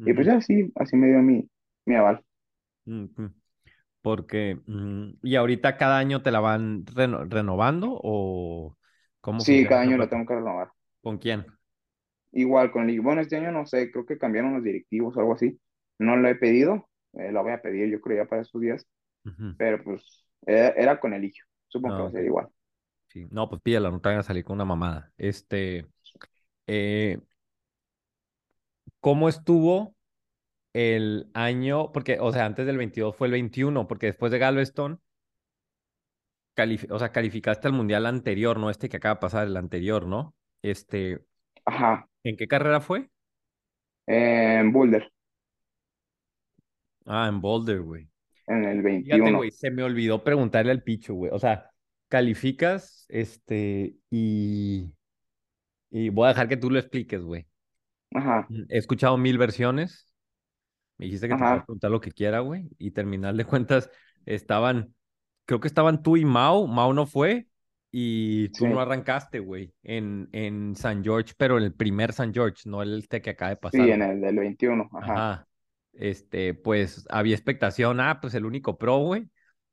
Y pues ya, sí, así me dio mi, mi aval. ujú. Porque, mm, ¿y ahorita cada año te la van reno- renovando o cómo Sí, cada año la tengo que renovar. ¿Con quién? Igual con el Bueno, este año no sé, creo que cambiaron los directivos o algo así. No lo he pedido, eh, lo voy a pedir yo creo ya para esos días, pero pues era, era con Eligio. Supongo que Ah, va a ser igual. Sí. No, pues pídela, no te a salir con una mamada. Este, eh, ¿cómo estuvo el año? Porque, o sea, antes del 22 fue el 21, porque después de Galveston, o sea, calificaste al mundial anterior, no este que acaba de pasar, el anterior, ¿no? Este, Ajá, ¿en qué carrera fue? en Boulder, Ah, en Boulder, güey. en el Fíjate, 21. güey, se me olvidó preguntarle al Picho, güey. O sea, calificas, este, y, y voy a dejar que tú lo expliques, güey. Ajá, He escuchado mil versiones. Me dijiste que te puedes ajá, preguntar lo que quiera, güey. Y terminal de cuentas, estaban, creo que estaban tú y Mau. Mau no fue. Y tú sí, no arrancaste, güey, en, en San George, pero en el primer San George, no el este que acaba de sí, pasar, en güey. el del 21, ajá, Ajá. Este, pues había expectación, ah, pues el único pro, güey.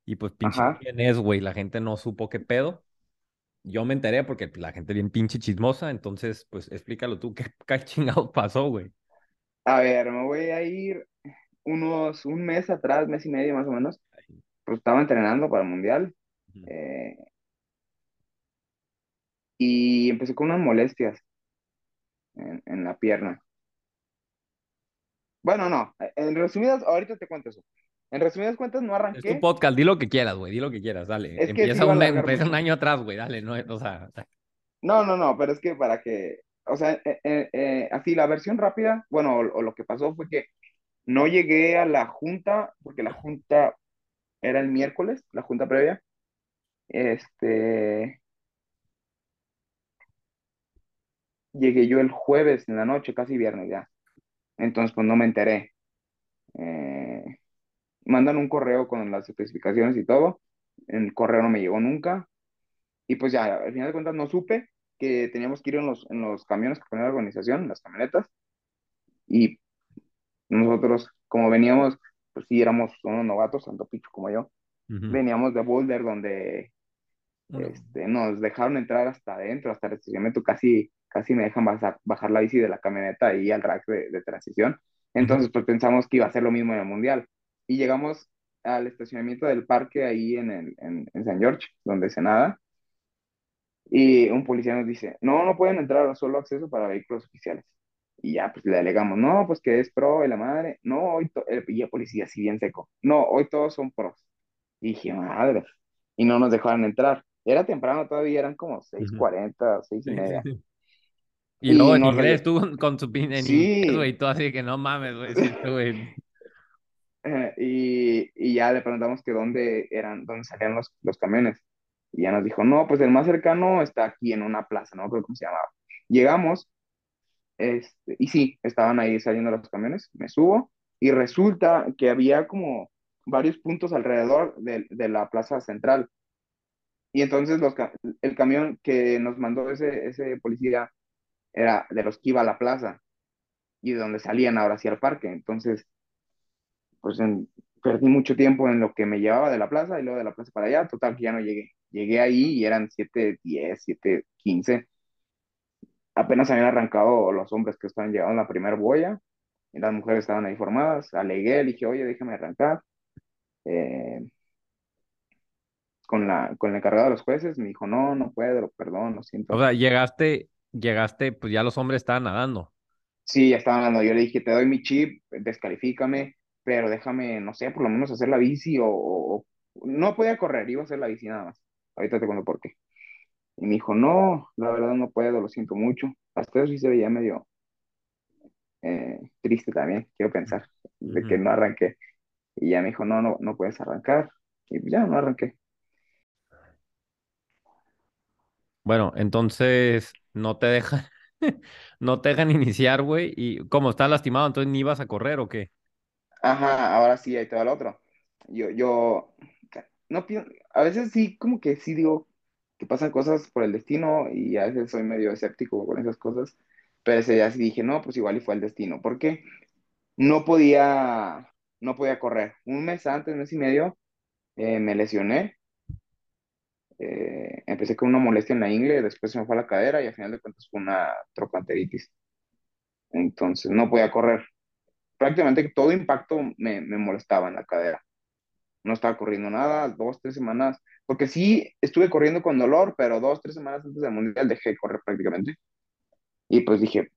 Y pues pinche ajá. quién es, güey. La gente no supo qué pedo. Yo me enteré porque pues, la gente bien pinche chismosa. Entonces, pues explícalo tú, qué, qué chingados pasó, güey. A ver, me voy a ir unos, un mes atrás, mes y medio más o menos, pues estaba entrenando para el Mundial Ujú. eh, y empecé con unas molestias en, en la pierna. Bueno, no, en resumidas, ahorita te cuento eso. En resumidas cuentas, no Es tu arranqué, podcast, di lo que quieras, güey, di lo que quieras, dale. es Empieza un, empieza un año atrás, güey, dale, no, o sea, No, no, no, pero es que para que, o sea, eh, eh, eh, así la versión rápida, bueno, o, o lo que pasó fue que no llegué a la junta, porque la junta era el miércoles, la junta previa, este, llegué yo el jueves en la noche, casi viernes ya, entonces pues no me enteré. Eh, mandan un correo con las especificaciones y todo, el correo no me llegó nunca, y pues ya, al final de cuentas no supe que teníamos que ir en los, en los camiones que ponía la organización, las camionetas, y nosotros, como veníamos, pues sí, éramos unos novatos, tanto Picho como yo, veníamos de Boulder, donde este, nos dejaron entrar hasta adentro, hasta el estacionamiento, casi, casi me dejan bajar, bajar la bici de la camioneta y al rack de, de transición. Entonces, pues pensamos que iba a ser lo mismo en el Mundial. Y llegamos al estacionamiento del parque ahí en, el, en, en San George, donde se nada, y un policía nos dice, no, no pueden entrar, solo acceso para vehículos oficiales. Y ya, pues le alegamos, no, pues que es pro y la madre, no, hoy, to-", el, y el policía así bien seco, no, hoy todos son pros. Y dije, madre, y no nos dejaron entrar. Era temprano todavía, eran como Ujú. 6:40, seis y Sí, sí, media. sí. Y Y luego en inglés, tú con, su pin en inglés, güey, tú así que no mames, güey, sí, tú, güey. eh, y, y ya le preguntamos que dónde eran, dónde salían los, los camiones. Y ya nos dijo, no, pues el más cercano está aquí en una plaza, no creo cómo se llamaba. Llegamos, este, y sí, estaban ahí saliendo los camiones, me subo, y resulta que había como varios puntos alrededor de, de la plaza central. Y entonces los, el camión que nos mandó ese, ese policía era de los que iba a la plaza y de donde salían ahora hacia el parque. Entonces, pues perdí mucho tiempo en lo que me llevaba de la plaza y luego de la plaza para allá. Total, que ya no llegué. Llegué ahí y eran 7:10, 7:15. Apenas habían arrancado los hombres que estaban llegando a la primera boya y las mujeres estaban ahí formadas. Alegué, le dije, oye, déjame arrancar. Eh, con la, con el encargado de los jueces, me dijo, no, no puedo, perdón, lo O siento. sea, llegaste, llegaste, pues ya los hombres estaban nadando. Sí, ya estaban hablando. Yo le dije, te doy mi chip, descalifícame, pero déjame, no sé, por lo menos hacer la bici o, o- o- no podía correr, iba a hacer la bici nada más. Ahorita te cuento por qué. Y me dijo, no, la verdad no puedo, lo siento mucho. Hasta eso sí se veía medio eh, triste también, quiero pensar, de que no arranqué. Y ya me dijo, no, no, no puedes arrancar. Y ya no arranqué. Bueno, entonces no te dejan, no te dejan iniciar, güey, y como estás lastimado, entonces ni ibas a correr o qué. Ajá, ahora sí, ahí te va el otro. Yo, yo, no pienso, a veces sí, como que sí digo que pasan cosas por el destino y a veces soy medio escéptico con esas cosas, pero ese día sí dije, no, pues igual y fue el destino, porque no podía, no podía correr. Un mes antes, mes y medio, eh, me lesioné, eh, empecé con una molestia en la ingle, después se me fue a la cadera y al final de cuentas fue una trocanteritis. Entonces no podía correr. Prácticamente todo impacto me, me molestaba en la cadera. No estaba corriendo nada, dos, tres semanas, porque sí estuve corriendo con dolor, pero dos, tres semanas antes del mundial dejé de correr prácticamente. Y pues dije,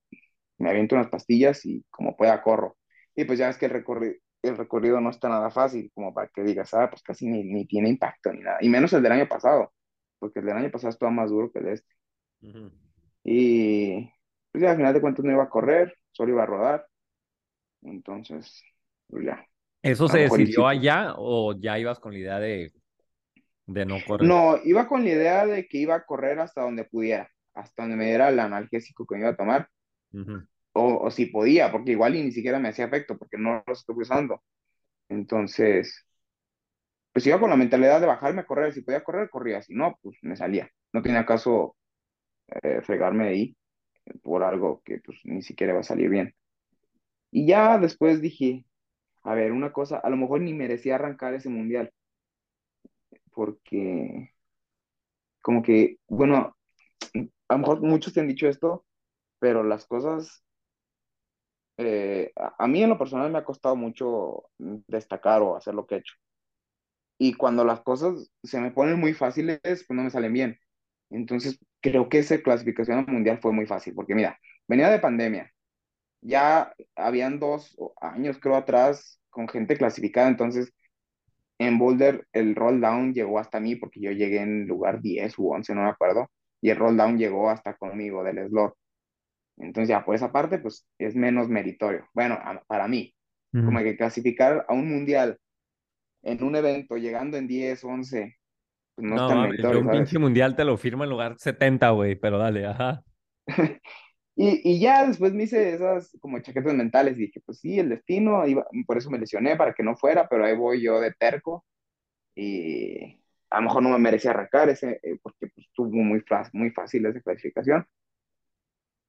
me aviento unas pastillas y como pueda corro. Y pues ya es que el recorrido, el recorrido no está nada fácil, como para que digas, ah, pues casi ni, ni tiene impacto ni nada. Y menos el del año pasado, porque el del año pasado estaba más duro que el de este. Y pues ya al final de cuentas no iba a correr, solo iba a rodar. Entonces, pues ya. ¿Eso se decidió allá o ya ibas con la idea de, de no correr? No, iba con la idea de que iba a correr hasta donde pudiera, hasta donde me diera el analgésico que me iba a tomar, Ujú. o, o si podía, porque igual y ni siquiera me hacía efecto, porque no lo estoy usando. Entonces, pues iba con la mentalidad de bajarme a correr, si podía correr, corría, si no, pues me salía. No tenía caso eh, fregarme de ahí por algo que pues ni siquiera va a salir bien. Y ya después dije, a ver, una cosa, a lo mejor ni merecía arrancar ese mundial, porque como que, bueno, a lo mejor muchos te han dicho esto, pero las cosas, eh, a, mí en lo personal me ha costado mucho destacar o hacer lo que he hecho. Y cuando las cosas se me ponen muy fáciles, pues no me salen bien. Entonces, creo que esa clasificación al mundial fue muy fácil, porque mira, venía de pandemia, ya habían dos años, creo, atrás con gente clasificada, entonces en Boulder el roll down llegó hasta mí, porque yo llegué en lugar 10 u 11, no me acuerdo, y el roll down llegó hasta conmigo del slot. Entonces ya por esa parte, pues es menos meritorio. Bueno, a- para mí, como Ujú. que clasificar a un mundial en un evento llegando en 10, 11, pues no es No tan meritorio, un mundial te lo firmo en lugar 70, güey, pero dale, ajá. Y, y ya después me hice esas como chaquetas mentales y dije, pues sí, el destino, iba- por eso me lesioné, para que no fuera, pero ahí voy yo de terco y a lo mejor no me merecía arrancar ese, eh, porque pues, estuvo muy, muy fácil esa clasificación.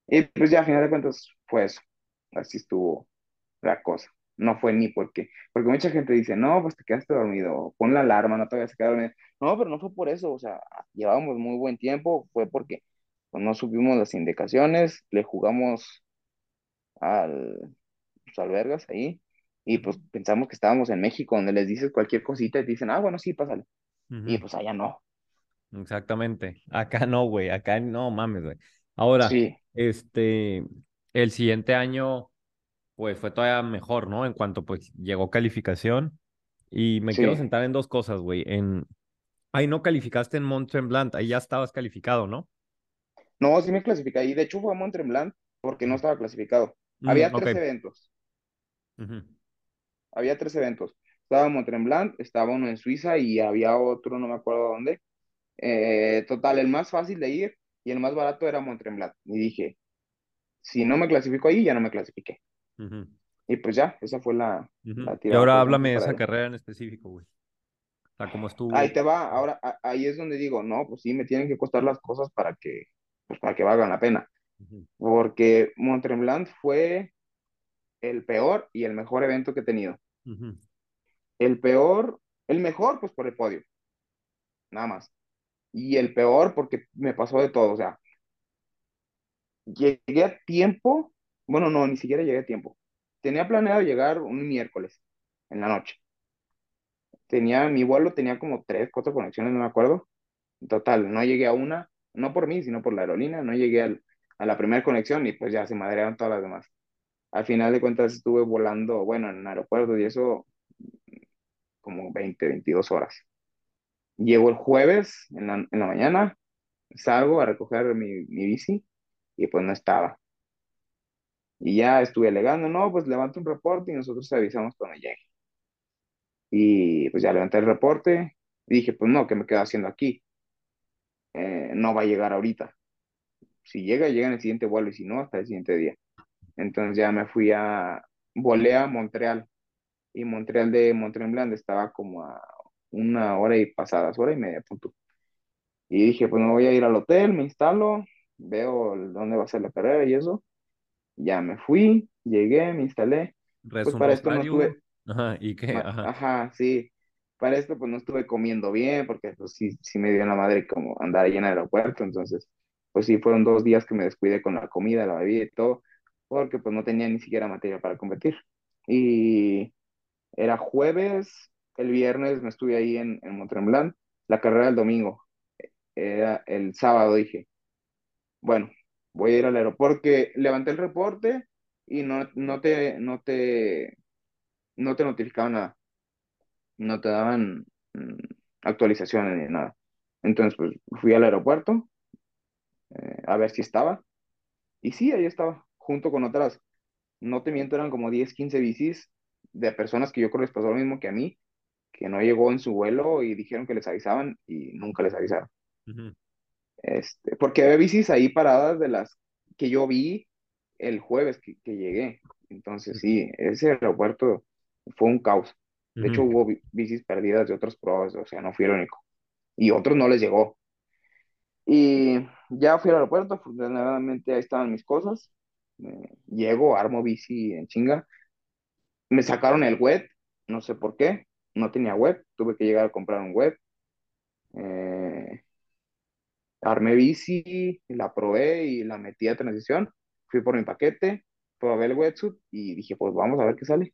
Y pues ya a final de cuentas fue eso, así estuvo la cosa. No fue ni porque, porque mucha gente dice, no, pues te quedaste dormido, pon la alarma, no te vayas a quedar dormido. No, pero no fue por eso, o sea, llevábamos muy buen tiempo, fue porque pues, no subimos las indicaciones, le jugamos al, pues, al Vergas ahí, y pues pensamos que estábamos en México, donde les dices cualquier cosita y te dicen, ah, bueno, sí, pásale. Y pues allá no. Exactamente. Acá no, güey, acá no mames, güey. Ahora, Sí, este, el siguiente año, pues fue todavía mejor, ¿no? En cuanto pues llegó calificación. Y me quiero sentar en dos cosas, güey. En, ahí no calificaste en Mont Tremblant, ahí ya estabas calificado, ¿no? No, sí me clasificé ahí. De hecho, fue a Mont Tremblant porque no estaba clasificado. Mm, Había tres eventos. Había tres eventos. Estaba Mont Tremblant, estaba uno en Suiza y había otro, no me acuerdo dónde. Eh, total, el más fácil de ir y el más barato era Mont Tremblant. Y dije, si no me clasifico ahí, ya no me clasifiqué. Y pues ya, esa fue la, la Y ahora pues háblame de esa ahí. carrera en específico, güey. O sea, cómo Ahí estuvo. te va, ahora ahí es donde digo, no, pues sí, me tienen que costar las cosas para que, pues para que valgan la pena. Porque Mont Tremblant fue el peor y el mejor evento que he tenido. El peor, el mejor, pues por el podio, nada más. Y el peor porque me pasó de todo, o sea, llegué a tiempo, bueno, no, ni siquiera llegué a tiempo. Tenía planeado llegar un miércoles en la noche. Tenía, mi vuelo tenía como tres, cuatro conexiones, no me acuerdo. Total, no llegué a una, no por mí, sino por la aerolínea, no llegué al- a la primera conexión y pues ya se madrearon todas las demás. Al final de cuentas estuve volando, bueno, en aeropuerto y eso como 20 22 horas. Llego el jueves en la, en la mañana, salgo a recoger mi, mi bici y pues no estaba. Y ya estuve alegando, no, pues levanta un reporte y nosotros te avisamos cuando llegue. Y pues ya levanté el reporte dije, pues no, ¿qué me quedo haciendo aquí? Eh, no va a llegar ahorita. Si llega, llega en el siguiente vuelo y si no, hasta el siguiente día. Entonces ya me fui a, volé a Montreal y Montreal de Montreal estaba como a una hora y pasadas, hora y media, punto. Y dije, pues me voy a ir al hotel, me instalo, veo dónde va a ser la carrera y eso. Ya me fui, llegué, me instalé. Pues para esto no estuve, Ajá, ¿y qué? Ajá. ajá, sí. Para esto pues no estuve comiendo bien porque pues sí, sí me dio la madre como andar ahí en el aeropuerto. Entonces, pues sí, fueron dos días que me descuidé con la comida, la bebida y todo, porque pues no tenía ni siquiera materia para competir. Y era jueves, el viernes me estuve ahí en, en Mont-Tremblant, la carrera del domingo, era el sábado dije, bueno. voy a ir al aeropuerto, porque levanté el reporte y no, no te, no te, no te nada, no te daban mm, actualizaciones ni nada. Entonces, pues fui al aeropuerto eh, a ver si estaba, y sí, ahí estaba, junto con otras, no te miento, eran como 10, 15 bicis de personas que yo creo les pasó lo mismo que a mí, que no llegó en su vuelo y dijeron que les avisaban y nunca les avisaron. Este, porque había bicis ahí paradas de las que yo vi el jueves que, que llegué. Entonces, sí, ese aeropuerto fue un caos. De hecho, hubo bi- bicis perdidas de otros pruebas, o sea, no fui el único. Y otros no les llegó. Y ya fui al aeropuerto, afortunadamente ahí estaban mis cosas. Eh, llego, armo bici en chinga. Me sacaron el web, no sé por qué, no tenía web, tuve que llegar a comprar un web. Eh, Armé bici, la probé y la metí a transición. Fui por mi paquete, probé el wetsuit y dije, pues vamos a ver qué sale.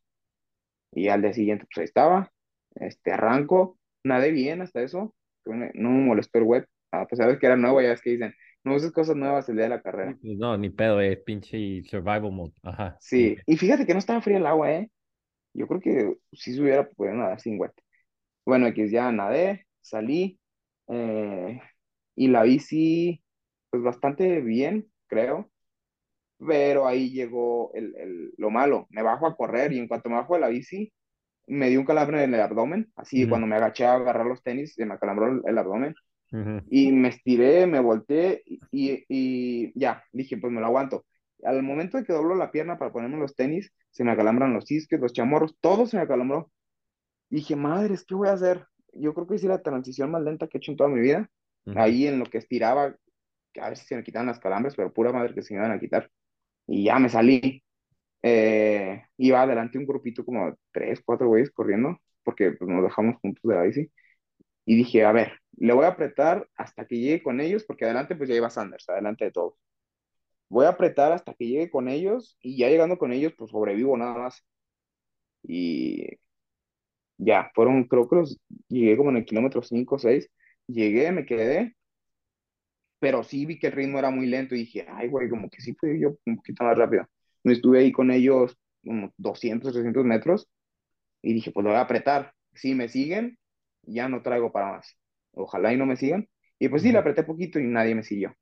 Y al día siguiente, pues ahí estaba. Este, arranco, nadé bien hasta eso. No me, molestó el wet. A pesar de que era nuevo, ya es que dicen, no uses cosas nuevas el día de la carrera. pues no, ni pedo, es pinche survival mode. Ajá. Sí, y fíjate que no estaba fría el agua, ¿eh? Yo creo que sí se hubiera podido nadar sin wet. Bueno, que ya nadé, salí, eh, y la bici, pues bastante bien, creo. Pero ahí llegó el, el- lo malo. Me bajo a correr y en cuanto me bajo de la bici, me dio un calambre en el abdomen. Así, bien. cuando me agaché a agarrar los tenis, se me acalambró el, abdomen. Ujú, ujú. Y me estiré, me volteé y, y, ya, dije, pues me lo aguanto. Al momento de que doblo la pierna para ponerme los tenis, se me acalambran los isquios, los chamorros, todo se me acalambró. Dije, madres, ¿qué voy a hacer? Yo creo que hice la transición más lenta que he hecho en toda mi vida. Ujú. Ahí en lo que estiraba, a ver si se me quitan las calambres, pero pura madre que se me iban a quitar. Y ya me salí eh, iba adelante un grupito como tres, cuatro güeyes corriendo, porque pues, nos dejamos juntos de la bici. Y dije, a ver, le voy a apretar hasta que llegue con ellos, porque adelante pues ya iba Sanders, adelante de todos. Voy a apretar hasta que llegue con ellos y ya llegando con ellos pues sobrevivo nada más. Y ya, fueron, creo que los, llegué como en el kilómetro 5 o 6, llegué, me quedé, pero sí vi que el ritmo era muy lento y dije, ay güey, como que sí fui yo un poquito más rápido. Me estuve ahí con ellos como 200, 300 metros Y dije, pues lo voy a apretar. Si me siguen, ya no traigo para más. Ojalá y no me sigan. Y pues sí, le apreté poquito y nadie me siguió.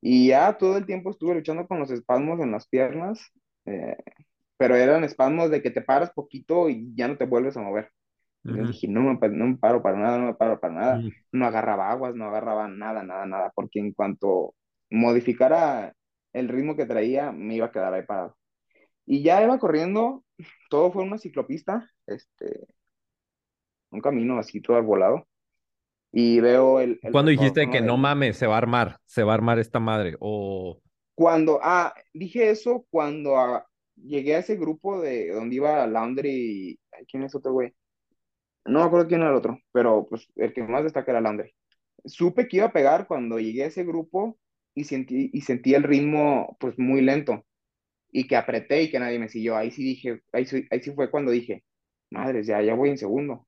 Y ya todo el tiempo estuve luchando con los espasmos en las piernas, eh, pero eran espasmos de que te paras poquito y ya no te vuelves a mover. Ujú, dije, no me, no me paro para nada, no me paro para nada. No agarraba aguas, no agarraba nada, nada, nada, porque en cuanto modificara el ritmo que traía, me iba a quedar ahí parado. Y ya iba corriendo, todo fue una ciclopista, este, un camino así todo arbolado y veo el, el Cuando dijiste que no mames, se va a armar, se va a armar esta madre. O. Cuando, ah, dije eso cuando ah, llegué a ese grupo de donde iba Laundry y... ¿Quién es otro güey? No me acuerdo quién era el otro, pero pues el que más destaca era Laundry. Supe que iba a pegar cuando llegué a ese grupo y sentí, y sentí el ritmo pues muy lento y que apreté y que nadie me siguió. Ahí sí dije, ahí ahí sí fue cuando dije, madres, ya, ya voy en segundo.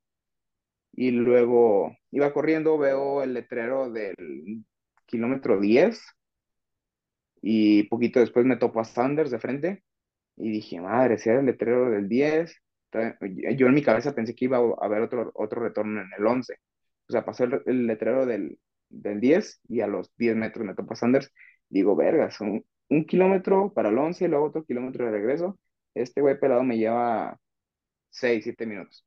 Y luego iba corriendo, veo el letrero del kilómetro 10 y poquito después me topo a Sanders de frente y dije, madre, si era el letrero del 10. Entonces, Yo en mi cabeza pensé que iba a haber otro, otro retorno en el 11. O sea, pasó el, el letrero del, del 10 y a los 10 metros me topo a Sanders. Digo, verga, son un kilómetro para el 11 y luego otro kilómetro de regreso. Este güey pelado me lleva 6 7 minutos.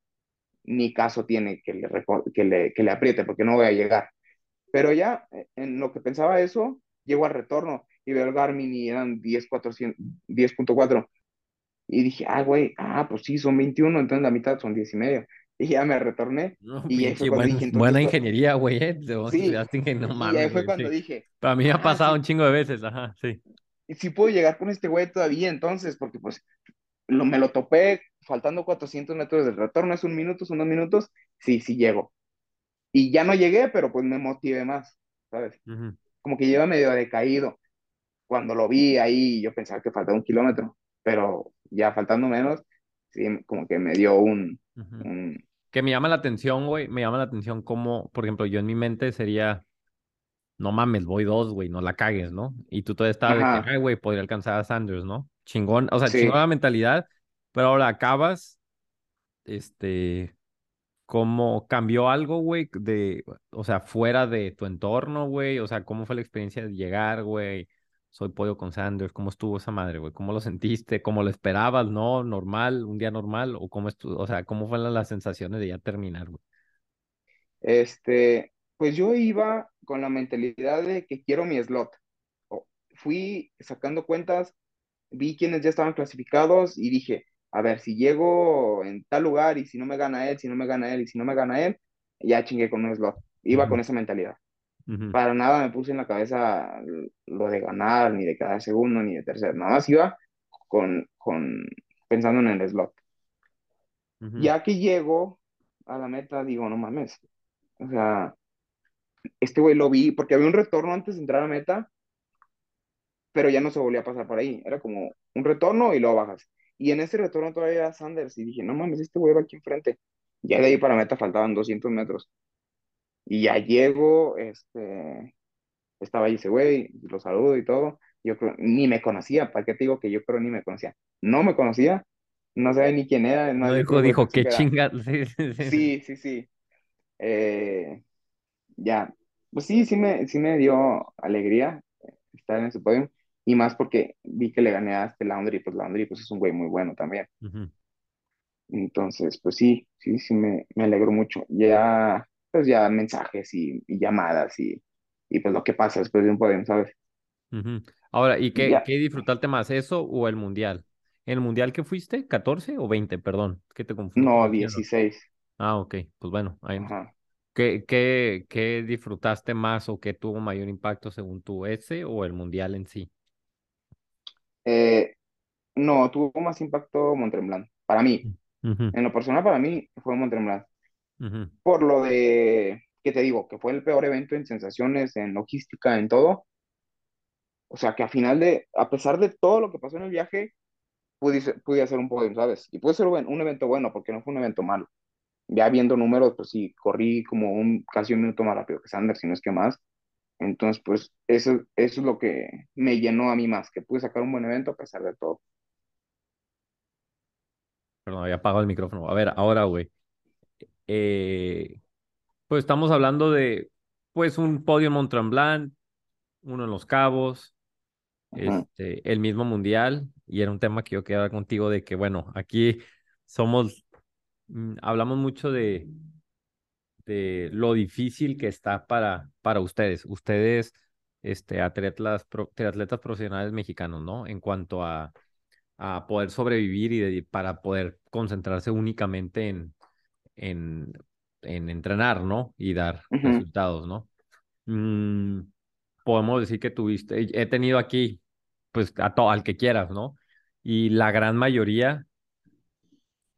Ni caso tiene que le, que le, que le apriete porque no voy a llegar. Pero ya eh, en lo que pensaba eso, llego al retorno y veo el Garmin y eran 10.400 10.4. Y dije, ah, güey, ah, pues sí, son 21 entonces la mitad son 10 y medio. Y ya me retorné. No, Y ahí fue cuando buen- dije, entonces, buena ingeniería, güey, ¿eh? De vos sí. estudiaste ingen- no Y ahí mames, fue güey, cuando sí. dije, Para mí ha ah, pasado sí, un chingo de veces, ajá, sí. sí puedo llegar con este güey todavía entonces, porque pues lo, me lo topé faltando 400 metros del retorno, es un minuto, son dos minutos, sí, sí llego. Y ya no llegué, pero pues me motivé más, ¿sabes? Ujú, Como que lleva medio decaído. Cuando lo vi ahí, yo pensaba que faltaba un kilómetro, pero ya faltando menos, sí, como que me dio un, Que me llama la atención, güey, me llama la atención cómo, por ejemplo, yo en mi mente sería, no mames, voy dos, güey, no la cagues, ¿no? Y tú todavía estabas de Ajá. que, ay, güey, podría alcanzar a Sanders, ¿no? Chingón, o sea, Sí. chingón la mentalidad, pero ahora acabas, este, ¿cómo cambió algo, güey? De, o sea, fuera de tu entorno, güey, o sea, ¿cómo fue la experiencia de llegar, güey? Soy pollo con Sanders, ¿cómo estuvo esa madre, güey? ¿Cómo lo sentiste? ¿Cómo lo esperabas, no? ¿Normal? ¿Un día normal? ¿O cómo estuvo? O sea, ¿cómo fueron las sensaciones de ya terminar, güey? Este, pues yo iba con la mentalidad de que quiero mi slot. Fui sacando cuentas, vi quienes ya estaban clasificados y dije, a ver, si llego en tal lugar y si no me gana él, si no me gana él y si no me gana él, ya chingué con un slot. Iba Ujú. con esa mentalidad. Para nada me puse en la cabeza lo de ganar, ni de quedar segundo, ni de tercero. Nada más iba con, con pensando en el slot. ujú. Ya que llego a la meta, digo, no mames. O sea, este güey lo vi, porque había un retorno antes de entrar a meta, pero ya no se volvía a pasar por ahí. Era como un retorno y luego bajas. Y en ese retorno todavía era Sanders y dije, no mames, este güey va aquí enfrente. Ya de ahí para meta faltaban 200 metros. Y ya llego, este, estaba ahí ese güey, lo saludo y todo. Yo creo, ni me conocía, ¿para qué te digo que yo creo ni me conocía? No me conocía, no sabía ni quién era, No dijo, dijo, qué chinga. Sí, sí, sí. Sí, sí, sí. Eh, ya, pues sí, sí me, sí me dio alegría estar en ese podio. Y más porque vi que le gané a este Laundry, pues Laundry pues es un güey muy bueno también. Entonces, pues sí, sí, sí me, me alegró mucho. Ya, pues ya mensajes y, y llamadas y, y pues lo que pasa después de un podio, ¿sabes? Ujú. Ahora, ¿y qué, qué disfrutaste más, eso o el mundial? ¿El mundial que fuiste? ¿14 o 20? Perdón, que te confu- no, confundieron. 16. Ah, ok, pues bueno, ahí- Ajá. ¿qué, qué, qué disfrutaste más o qué tuvo mayor impacto según tú, ese o el mundial en sí? Eh, no, tuvo más impacto Montremblant. Para mí, Ujú, en lo personal, para mí fue Ujú, por lo de, que te digo, que fue el peor evento en sensaciones, en logística, en todo. O sea, que a final de, a pesar de todo lo que pasó en el viaje, pude, pude hacer un podio, ¿sabes? Y puede ser un, un evento bueno, porque no fue un evento malo. Ya viendo números, pues sí, corrí como un, casi un minuto más rápido que Sanders, si no es que más. Entonces, pues eso, eso es lo que me llenó a mí más, que pude sacar un buen evento a pesar de todo. Perdón, había apagado el micrófono. A ver, ahora, güey. Eh, pues estamos hablando de, pues, un podio en Mont Tremblant, uno en Los Cabos, este, el mismo mundial, y era un tema que yo quería hablar contigo de que, bueno, aquí somos, mm, hablamos mucho de, de lo difícil que está para, para ustedes, ustedes, este, atletas, pro- atletas profesionales mexicanos, ¿no? En cuanto a, a poder sobrevivir y de- para poder concentrarse únicamente en, en, en entrenar, ¿no? Y dar resultados, ¿no? Mm, podemos decir que tuviste, he tenido aquí, pues, a to- al que quieras, ¿no? Y la gran mayoría,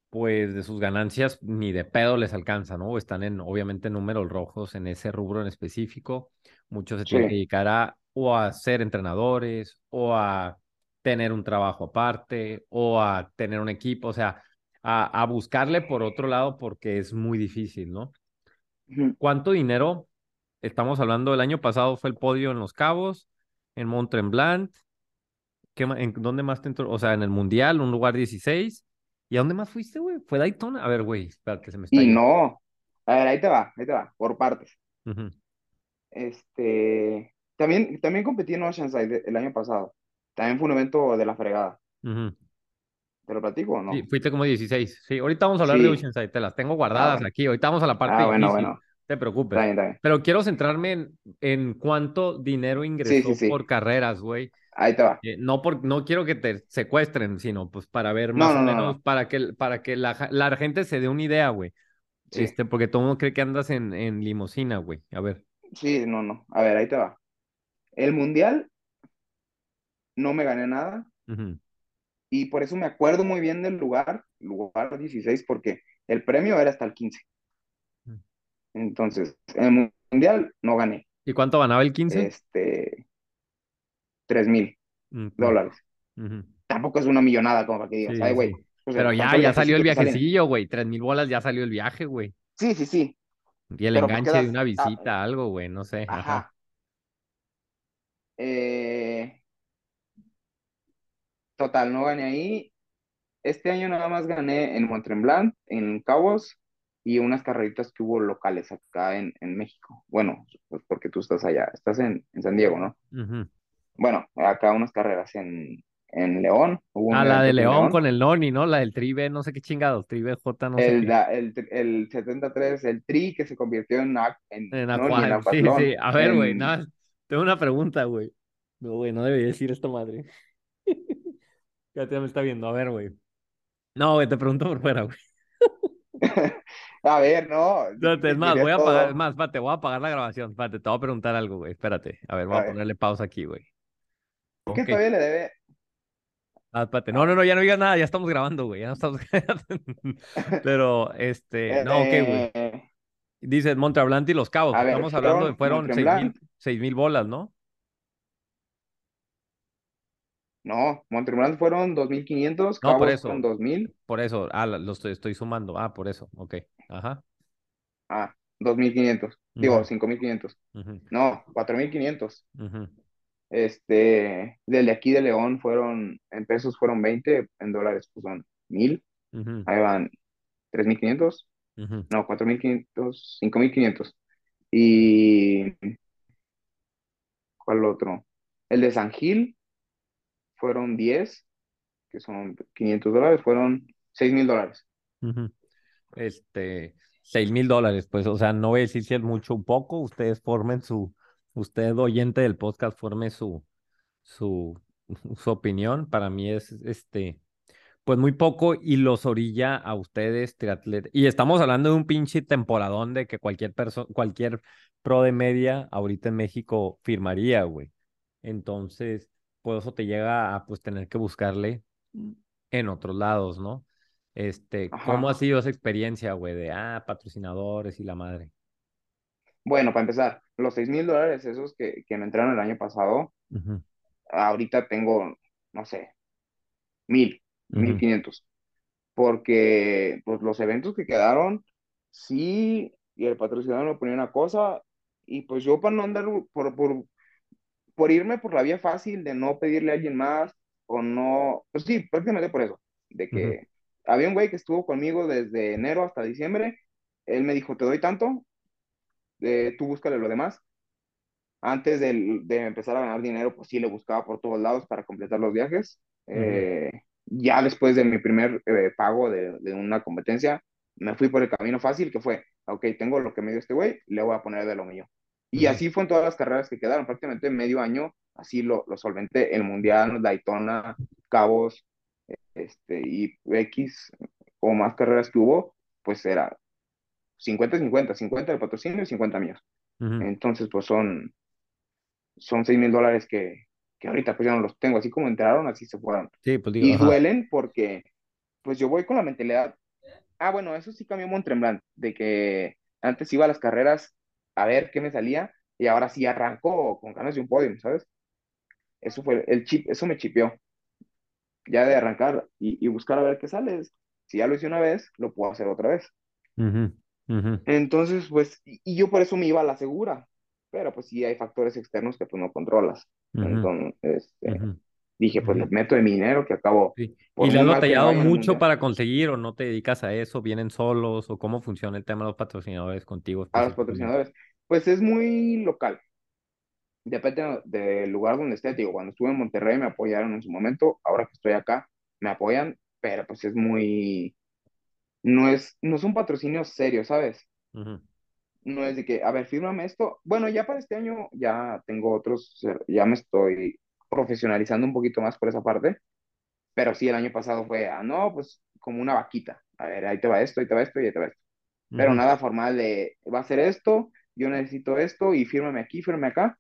pues, de sus ganancias ni de pedo les alcanza, ¿no? Están en, obviamente, números rojos en ese rubro en específico. Muchos se tienen que dedicar a, o a ser entrenadores, o a tener un trabajo aparte, o a tener un equipo, o sea, a, a buscarle por otro lado porque es muy difícil, ¿no? ¿Cuánto dinero estamos hablando? El año pasado fue el podio en Los Cabos, en Mont Tremblant. ¿Qué en dónde más te entró? O sea, en el Mundial, un lugar 16. ¿Y a dónde más fuiste, güey? ¿Fue Daytona? A ver, güey, espérate, se me está Y yendo. no, a ver, ahí te va, ahí te va, por partes. Este, también, también competí en Oceanside el año pasado. También fue un evento de la fregada. ujú. ¿Te lo platico o no? Sí, fuiste como 16. Sí, ahorita vamos a hablar de Sí. Oceanside, te las tengo Ah, guardadas bueno. aquí. Ahorita vamos a la parte Ah, bueno, difícil. bueno. No te preocupes. Está bien, está bien. Pero quiero centrarme en, en cuánto dinero ingresó sí, por carreras, güey. Ahí te va. Eh, no, por, no quiero que te secuestren, sino pues para ver No, más o no, no, menos, no. para que, para que la, gente se dé una idea, güey. Sí, Este, porque todo el mundo cree que andas en, en limosina, güey. A ver. sí, no, no. A ver, ahí te va. El mundial no me gané nada Ujú, y por eso me acuerdo muy bien del lugar, lugar 16, porque el premio era hasta el 15. Mm. Entonces, en el mundial no gané. ¿Y cuánto ganaba el 15? Este, 3 mil Ujú, dólares. ujú. Tampoco es una millonada como para que digas, Sí, ay, güey. sí. O sea, Pero ya, ya salió el viajecillo, güey. Tres mil bolas ya salió el viaje, güey. Sí, sí, sí. Y el Pero enganche de una ah, visita, algo, güey. No sé. Ajá. ajá. Eh, total, no gané ahí. Este año nada más gané en Mont-Tremblant, en Cabos y unas carreritas que hubo locales acá en, en México. Bueno, pues porque tú estás allá, estás en, en San Diego, ¿no? Ujú. Bueno, acá unas carreras en, en León. Hubo Ah, la de en León con el Noni, ¿no? La del Tribe, no sé qué chingados, Tribe J, no sé El, qué. da- el, el 73, el Tri que se convirtió en, en, En no, ni en Aqua, sí, sí. A ver, güey, en- nada, tengo una pregunta, güey. No, güey, no debería decir esta madre. Ya te me está viendo, a ver, güey. No, güey, te pregunto por fuera, güey. A ver, no. Espérate, es más, voy a apagar, es más, espérate, voy a apagar la grabación. Espérate, te voy a preguntar algo, güey. Espérate. A ver, voy A a ver. ponerle pausa aquí, güey. ¿Por qué Ok. todavía le debe? Ah, espérate. No, no, no, ya no digas nada, ya estamos grabando, güey. Ya no estamos. Pero, este, no, ok, güey. Eh, Dices Monte y Los Cabos. A ver, Estamos hablando de fueron fueron seis mil, seis mil bolas, ¿no? No, Mont-Tremblant fueron 2.500, No, por eso. fueron 2.000, Por eso, ah, lo estoy, estoy sumando. Ah, por eso, ok. Ajá. ah, 2.500, digo, Ujú. 5.500, Ujú, no, 4.500. ujú, Este, del de aquí de León fueron, en pesos fueron 20, en dólares pues son 1.000, ujú, ahí van 3.500, ujú. no, 4.500, 5.500. Y, ¿cuál otro? El de San Gil fueron 10, que son 500 dólares, fueron 6.000 dólares. Ujú. Este, seis mil dólares, pues, o sea, no voy a decir si es mucho o poco, ustedes formen su, usted oyente del podcast forme su, su, su opinión, para mí es, este, pues muy poco y los orilla a ustedes, triatletas, y estamos hablando de un pinche temporadón de que cualquier persona, cualquier pro de media ahorita en México firmaría, güey, entonces, pues eso te llega a, pues, tener que buscarle en otros lados, ¿no? Este, ¿cómo ha sido esa experiencia, güey? De, ah, patrocinadores y la madre. Bueno, para empezar, los 6.000 dólares esos que, que me entraron el año pasado, ahorita tengo, no sé, 1.000, ujú, 1.500. Porque pues los eventos que quedaron, sí, y el patrocinador me ponía una cosa, y pues yo para no andar por, por, por irme por la vía fácil de no pedirle a alguien más, o no, pues sí, prácticamente por eso, de que había un güey que estuvo conmigo desde enero hasta diciembre, él me dijo, te doy tanto, eh, tú búscale lo demás. Antes del- de, empezar a ganar dinero, pues sí le buscaba por todos lados para completar los viajes. ujú, Eh, ya después de mi primer eh, pago de, de una competencia, me fui por el camino fácil, que fue, ok, tengo lo que me dio este güey, le voy a poner de lo mío. Y así fue en todas las carreras que quedaron, prácticamente medio año, así lo, lo solventé, el Mundial, Daytona, Cabos, este, y X o más carreras que hubo, pues era 50-50, 50 de patrocinio y 50 míos. Entonces, pues son, son 6 mil dólares que, que ahorita pues ya no los tengo, así como entraron, así se fueron. Sí, pues digo, Y ajá. duelen porque, pues yo voy con la mentalidad, ah, bueno, eso sí cambió Montremblant, de que antes iba a las carreras a ver qué me salía y ahora sí arranco con ganas de un podio, ¿sabes? Eso fue el chip, eso me chipeó, ya de arrancar y, y buscar a ver qué sale. Si ya lo hice una vez, lo puedo hacer otra vez. Entonces, pues, y, y yo por eso me iba a la segura, pero pues sí hay factores externos que tú no controlas. Entonces, este, dije, pues le ujú. meto de mi dinero que acabo, Sí. ¿Y le me batallado mucho para conseguir o no te dedicas a eso? ¿Vienen solos o cómo funciona el tema de los patrocinadores contigo A los patrocinadores, pues es muy local. Depende del lugar donde esté. Digo, cuando estuve en Monterrey me apoyaron en su momento, ahora que estoy acá me apoyan, pero pues es muy, no es, no es un patrocinio serio, ¿sabes? Ujú, No es de que, a ver, fírmame esto. Bueno, ya para este año ya tengo otros, ya me estoy profesionalizando un poquito más por esa parte, pero sí, el año pasado fue, ah, no, pues como una vaquita. A ver, ahí te va esto, ahí te va esto y ahí te va esto. Pero nada formal de, va a ser esto, yo necesito esto y fírmame aquí, fírmame acá,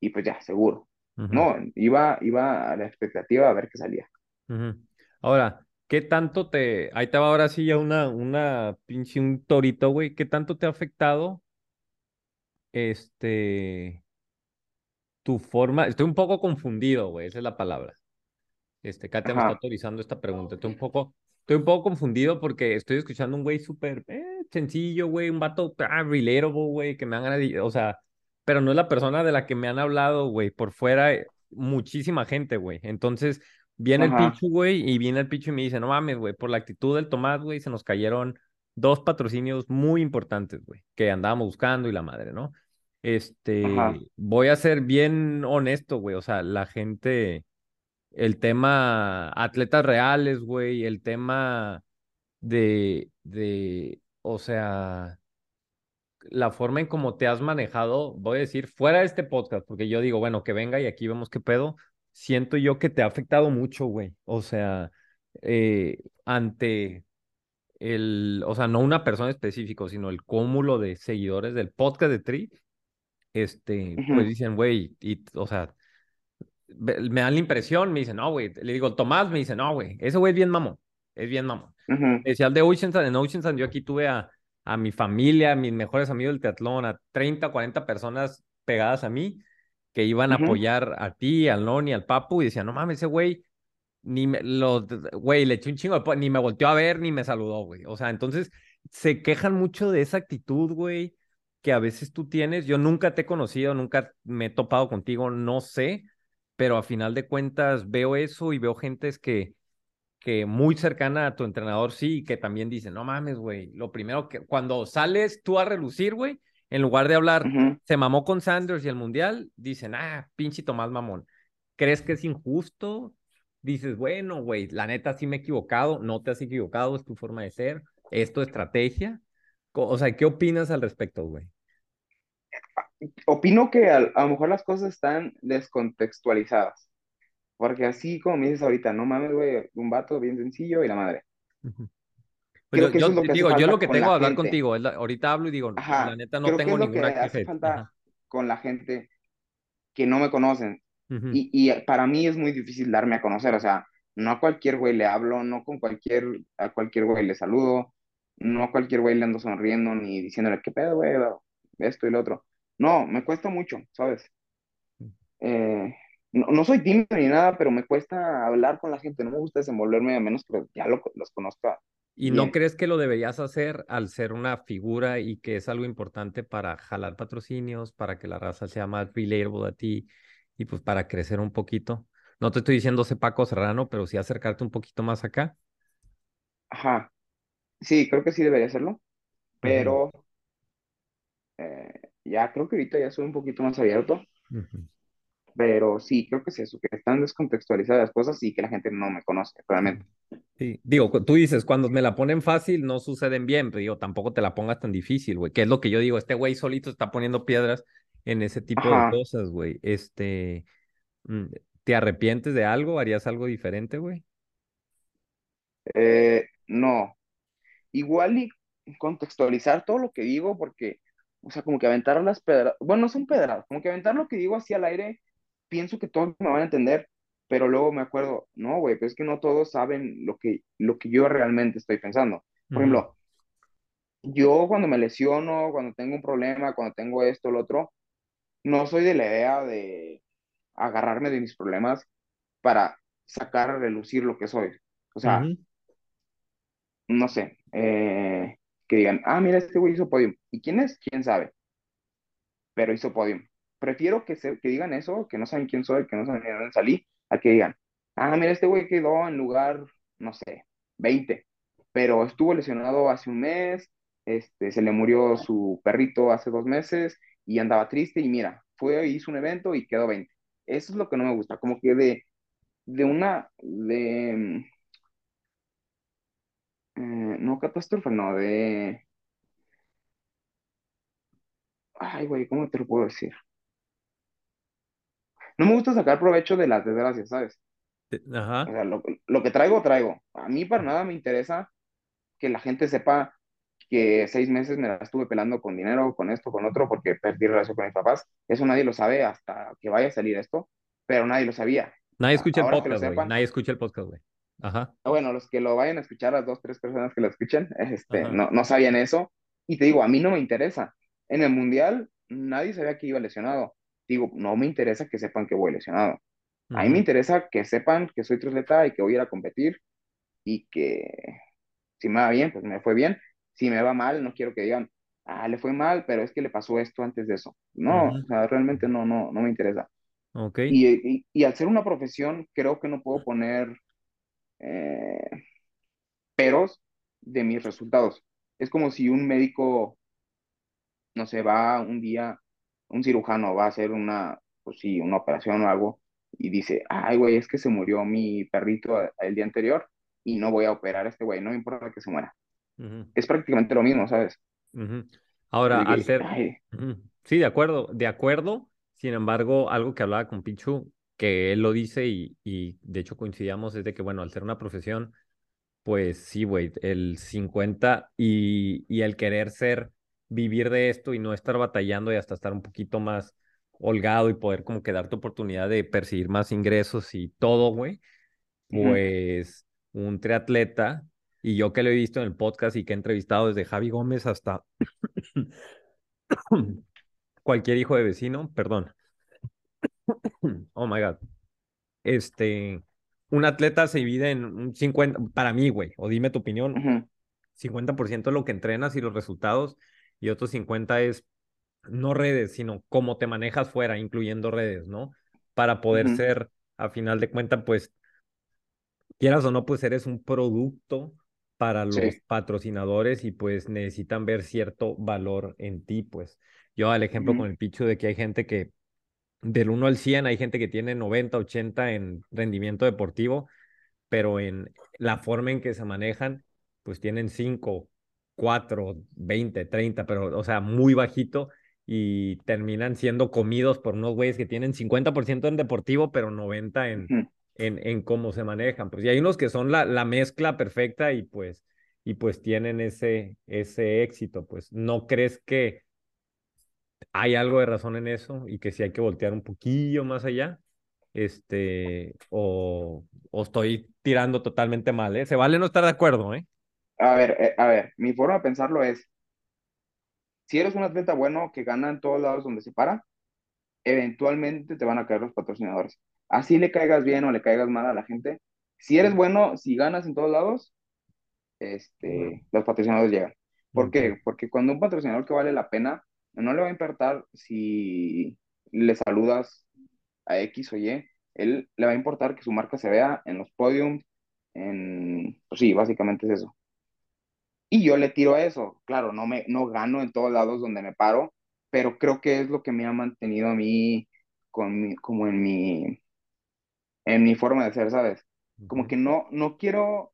y pues ya, seguro. ujú, No, iba, iba a la expectativa a ver qué salía. ujú. Ahora, ¿qué tanto te... Ahí te va ahora sí ya una, una pinche, un torito, güey. ¿Qué tanto te ha afectado este... tu forma? Estoy un poco confundido, güey, esa es la palabra. Este, Katia me está autorizando esta pregunta. Estoy un poco, estoy un poco confundido porque estoy escuchando un güey súper eh, sencillo, güey, un vato ah, relatable, güey, que me de, o sea, pero no es la persona de la que me han hablado, güey. Por fuera, eh, muchísima gente, güey. Entonces, viene el Pichu, güey, y viene el Pichu y me dice, no mames, güey, por la actitud del Tomás, güey, se nos cayeron dos patrocinios muy importantes, güey, que andábamos buscando y la madre, ¿no? Este, voy a ser bien honesto, güey. O sea, la gente, el tema atletas reales, güey, el tema de, de, o sea, la forma en cómo te has manejado, voy a decir, fuera de este podcast, porque yo digo, bueno, que venga y aquí vemos qué pedo, siento yo que te ha afectado mucho, güey. O sea, eh, ante el, o sea, no una persona específica, sino el cúmulo de seguidores del podcast de Tri, este, pues ujú, dicen, güey, y, o sea, me dan la impresión, me dicen, no, güey, le digo, Tomás, me dice, no, güey, ese güey es bien mamón, es bien mamón. Decía el de Oceanside, en Oceanside yo aquí tuve a, a mi familia, a mis mejores amigos del teatlón, a 30, 40 personas pegadas a mí que iban a apoyar a ti, al Noni, al Papu, y decían, no mames, ese güey, ni me, lo, güey, le echó un chingo de, ni me volteó a ver, ni me saludó, güey. O sea, entonces se quejan mucho de esa actitud, güey, que a veces tú tienes. Yo nunca te he conocido, nunca me he topado contigo, no sé, pero a final de cuentas veo eso y veo gentes que que muy cercana a tu entrenador, sí, que también dice, no mames, güey, lo primero que, cuando sales tú a relucir, güey, en lugar de hablar, se mamó con Sanders y el Mundial, dicen, ah, pinche Tomás Mamón. ¿Crees que es injusto? Dices, bueno, güey, la neta sí me he equivocado, no te has equivocado, es tu forma de ser, es tu estrategia. O sea, ¿qué opinas al respecto, güey? Opino que a, a lo mejor las cosas están descontextualizadas, porque así como me dices ahorita, no mames, güey, un vato bien sencillo y la madre. Pues yo, Creo que eso yo es lo que digo, yo lo que tengo la a hablar gente. contigo, es la- ahorita hablo y digo, la Ajá, neta no creo que tengo es lo que ninguna hace falta Ajá. con la gente que no me conocen. Y, y para mí es muy difícil darme a conocer, o sea, no a cualquier güey le hablo, no con cualquier, a cualquier güey le saludo, no a cualquier güey le ando sonriendo ni diciéndole, ¿qué pedo, güey? Esto y lo otro. No, me cuesta mucho, ¿sabes? Eh, no, no soy tímido ni nada, pero me cuesta hablar con la gente, no me gusta desenvolverme a menos que ya lo- los conozca ¿Y no crees que lo deberías hacer al ser una figura y que es algo importante para jalar patrocinios, para que la raza sea más relatable a ti y pues para crecer un poquito? No te estoy diciendo sé Paco Serrano, pero sí acercarte un poquito más acá. Ajá, sí, creo que sí debería hacerlo, Ujú, pero eh, ya creo que ahorita ya soy un poquito más abierto. ujú. Pero sí, creo que es eso, que están descontextualizadas las cosas y que la gente no me conoce realmente. Sí, digo, cu- tú dices, cuando me la ponen fácil no suceden bien, pero digo, tampoco te la pongas tan difícil, güey, que es lo que yo digo, este güey solito está poniendo piedras en ese tipo de Ajá, cosas, güey. Este, mm, ¿te arrepientes de algo? ¿Harías algo diferente, güey? eh, no. Igual y contextualizar todo lo que digo, porque, o sea, como que aventar las pedradas, bueno, no son pedradas, como que aventar lo que digo así al aire, pienso que todos me van a entender, pero luego me acuerdo, no, güey, pero es que no todos saben lo que, lo que yo realmente estoy pensando. Por Ujú, ejemplo, yo cuando me lesiono, cuando tengo un problema, cuando tengo esto, lo otro, no soy de la idea de agarrarme de mis problemas para sacar a relucir lo que soy. O sea, no sé, eh, que digan, ah, mira, este güey hizo podium. ¿Y quién es? ¿Quién sabe? Pero hizo podium. Prefiero que, se, que digan eso, que no saben quién soy, que no saben de dónde salí, a que digan, ah, mira, este güey quedó en lugar, no sé, 20, pero estuvo lesionado hace un mes, este, se le murió su perrito hace dos meses y andaba triste y mira, fue, hizo un evento y quedó 20. Eso es lo que no me gusta, como que de, de una, de, eh, no catástrofe, no, de, ay, güey, ¿cómo te lo puedo decir? No me gusta sacar provecho de las desgracias, ¿sabes? O Ajá. sea, lo, lo que traigo, traigo. A mí para nada me interesa que la gente sepa que seis meses me la estuve pelando con dinero, con esto, con otro, porque perdí relación con mis papás. Eso nadie lo sabe hasta que vaya a salir esto, pero nadie lo sabía. Nadie escucha el Ahora podcast, güey. Nadie escucha el podcast, güey. Ajá, bueno, los que lo vayan a escuchar, las dos, tres personas que lo escuchen, este, ajá. no, no sabían eso. Y te digo, a mí no me interesa. En el mundial, nadie sabía que iba lesionado. Digo, no me interesa que sepan que voy lesionado. A mí me interesa que sepan que soy triatleta y que voy a ir a competir y que si me va bien, pues me fue bien. Si me va mal, no quiero que digan, ah, le fue mal, pero es que le pasó esto antes de eso. No, Ujú. o sea, realmente no, no, no me interesa. Ok. Y, y, y al ser una profesión, creo que no puedo poner eh, peros de mis resultados. Es como si un médico, no sé, va un día, un cirujano va a hacer una, pues sí, una operación o algo, y dice, ay, güey, es que se murió mi perrito el día anterior y no voy a operar a este güey, no me importa que se muera. Es prácticamente lo mismo, ¿sabes? Ahora, al ser. Sí, de acuerdo, de acuerdo. Sin embargo, algo que hablaba con Pichu, que él lo dice y, y de hecho coincidíamos, es de que, bueno, al ser una profesión, pues sí, güey, el 50 y, y el querer ser, vivir de esto y no estar batallando y hasta estar un poquito más holgado y poder como que darte oportunidad de percibir más ingresos y todo, güey, pues un triatleta, y yo que lo he visto en el podcast y que he entrevistado desde Javi Gómez hasta cualquier hijo de vecino, perdón. Oh my God. Este, un atleta se divide en un 50, para mí, güey, o dime tu opinión, ujú, 50% es lo que entrenas y los resultados, y otro 50 es no redes, sino cómo te manejas fuera, incluyendo redes, ¿no? Para poder ser, a final de cuentas, pues, quieras o no, pues eres un producto para los sí, patrocinadores y pues necesitan ver cierto valor en ti, pues. Yo al ejemplo con el picho de que hay gente que del uno al 100 hay gente que tiene 90, 80 en rendimiento deportivo, pero en la forma en que se manejan, pues tienen 5, 4, 20, 30, pero, o sea, muy bajito y terminan siendo comidos por unos güeyes que tienen 50% en deportivo, pero 90 en, en, en cómo se manejan. Pues y hay unos que son la, la mezcla perfecta y pues, y pues tienen ese, ese éxito. Pues, ¿no crees que hay algo de razón en eso y que sí hay que voltear un poquillo más allá, este, o, o estoy tirando totalmente mal, ¿eh? Se vale no estar de acuerdo, ¿eh? A ver, eh, a ver, mi forma de pensarlo es, si eres un atleta bueno que gana en todos lados donde se para, eventualmente te van a caer los patrocinadores. Así le caigas bien o le caigas mal a la gente. Si eres bueno, si ganas en todos lados, este, los patrocinadores llegan. ¿Por qué? Porque cuando un patrocinador que vale la pena, no le va a importar si le saludas a X o Y, él le va a importar que su marca se vea en los podiums, en, pues sí, básicamente es eso. Y yo le tiro a eso. Claro, no me, no gano en todos lados donde me paro, pero creo que es lo que me ha mantenido a mí con mi- como en mi, en mi forma de ser, ¿sabes? Como que no, no quiero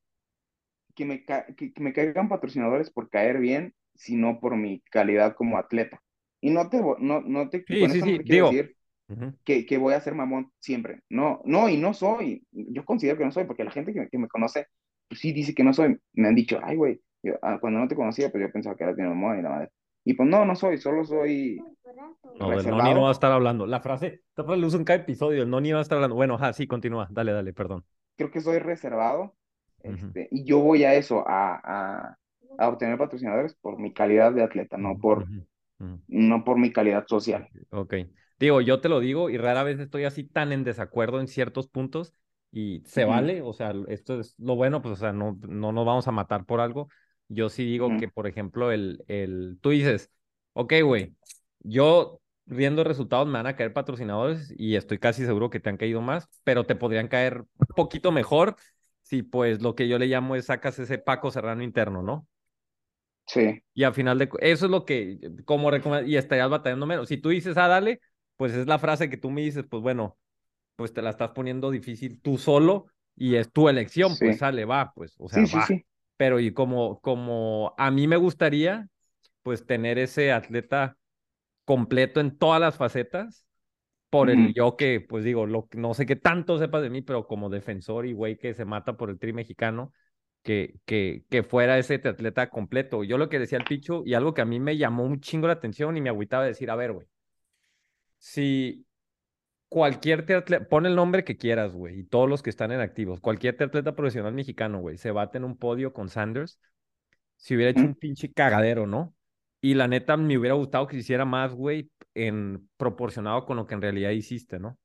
que me, ca- que, que me caigan patrocinadores por caer bien, sino por mi calidad como atleta. Y no te, no, no te, Sí, con sí, esto no sí, te quiero digo. decir Ujú. que, que voy a ser mamón siempre. No, no, y no soy. Yo considero que no soy, porque la gente que, me que me conoce, pues sí dice que no soy. Me han dicho, ay, güey, ah, cuando no te conocía, pues yo pensaba que eras mi mamón y la madre. Y pues no, no soy, solo soy No, del Noni no va a estar hablando. La frase, esta frase la uso en cada episodio, el Noni va a estar hablando. Bueno, ajá, sí, continúa. Dale, dale, perdón. Creo que soy reservado. Ujú, Este, y yo voy a eso, a, a, a obtener patrocinadores por mi calidad de atleta, no por, no por mi calidad social. ok. Digo, yo te lo digo y rara vez estoy así tan en desacuerdo en ciertos puntos y se Ujú, vale, o sea, esto es lo bueno, pues, o sea, no, no nos vamos a matar por algo. Yo sí digo que, por ejemplo, el, el, tú dices, ok, güey, yo viendo resultados me van a caer patrocinadores y estoy casi seguro que te han caído más, pero te podrían caer un poquito mejor si, pues, lo que yo le llamo es sacas ese Paco Serrano interno, ¿no? Sí, Y al final de eso es lo que, como y estarías batallando menos. Si tú dices, ah, dale, pues es la frase que tú me dices, pues bueno, pues te la estás poniendo difícil tú solo y es tu elección, pues sí, sale, va, pues, o sea, sí, va. sí. Pero y como, como a mí me gustaría, pues tener ese atleta completo en todas las facetas, por el yo que, pues digo, lo, no sé qué tanto sepas de mí, pero como defensor y güey que se mata por el tri mexicano, que, que, que fuera ese atleta completo. Yo lo que decía el Pichu y algo que a mí me llamó un chingo la atención y me agüitaba decir, a ver, güey, si cualquier atleta, pon el nombre que quieras, güey, y todos los que están en activos, cualquier atleta profesional mexicano, güey, se bate en un podio con Sanders, si hubiera hecho un pinche cagadero, ¿no? Y la neta me hubiera gustado que se hiciera más, güey, en proporcionado con lo que en realidad hiciste, ¿no?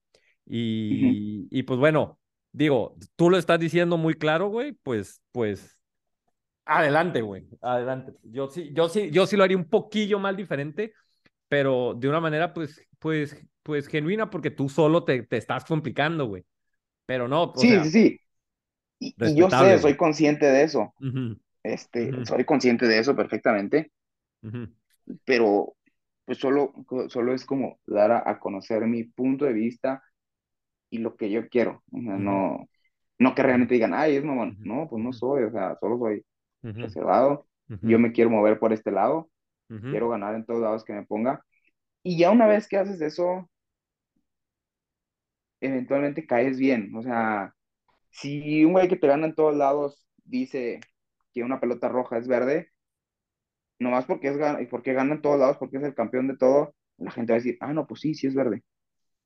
Y, y pues bueno, digo, tú lo estás diciendo muy claro, güey, pues, pues Adelante, güey, adelante. Yo sí, yo sí, yo sí lo haría un poquillo más diferente, pero de una manera, pues, pues, pues genuina, porque tú solo te, te estás complicando, güey. Pero no, o Sí, sea, sí, sí. Y, y yo sé, soy consciente de eso. Ujú, Este, ujú, soy consciente de eso perfectamente, ujú, pero pues solo, solo es como dar a, a conocer mi punto de vista y lo que yo quiero. O sea, ujú, no, no que realmente digan, ay, es mamón. ujú, No, pues no soy, o sea, solo soy reservado. Yo me quiero mover por este lado, quiero ganar en todos lados que me ponga. Y ya una vez que haces eso, eventualmente caes bien. O sea, si un güey que te gana en todos lados dice que una pelota roja es verde, nomás porque es porque gana en todos lados, porque es el campeón de todo, la gente va a decir, ah, no, pues sí, sí es verde.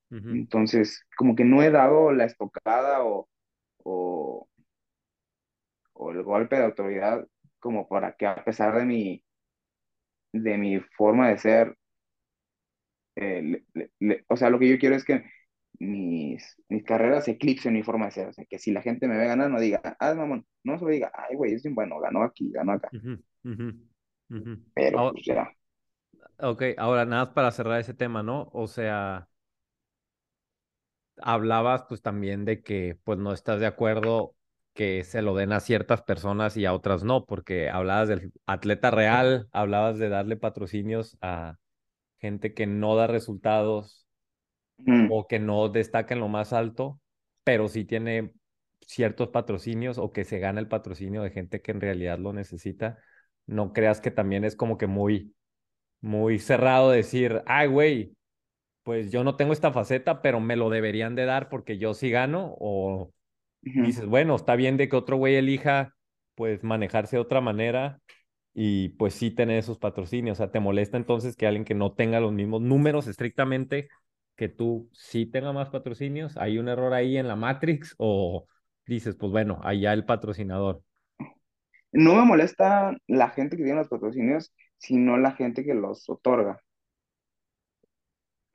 Entonces, como que no he dado la estocada o, o, o el golpe de autoridad como para que a pesar de mi, de mi forma de ser, eh, le- le- le- o sea, lo que yo quiero es que mis, mis carreras eclipsen mi forma de ser. O sea, que si la gente me ve ganar, no diga, ah, mamón, no solo diga, ay, güey, es bueno, ganó aquí, ganó acá. ujú. Pero Ahora- pues ya. ok, ahora nada más para cerrar ese tema, ¿no? O sea, hablabas pues también de que pues no estás de acuerdo que se lo den a ciertas personas y a otras no, porque hablabas del atleta real, hablabas de darle patrocinios a gente que no da resultados Mm, o que no destaca en lo más alto, pero sí tiene ciertos patrocinios o que se gana el patrocinio de gente que en realidad lo necesita. No creas que también es como que muy, muy cerrado decir, ay, güey pues yo no tengo esta faceta, pero me lo deberían de dar porque yo sí gano, o dices, bueno, está bien de que otro güey elija pues manejarse de otra manera y pues sí tener esos patrocinios, o sea, ¿te molesta entonces que alguien que no tenga los mismos números estrictamente que tú sí tenga más patrocinios? ¿Hay un error ahí en la Matrix o dices, pues bueno, allá el patrocinador? No me molesta la gente que tiene los patrocinios, sino la gente que los otorga.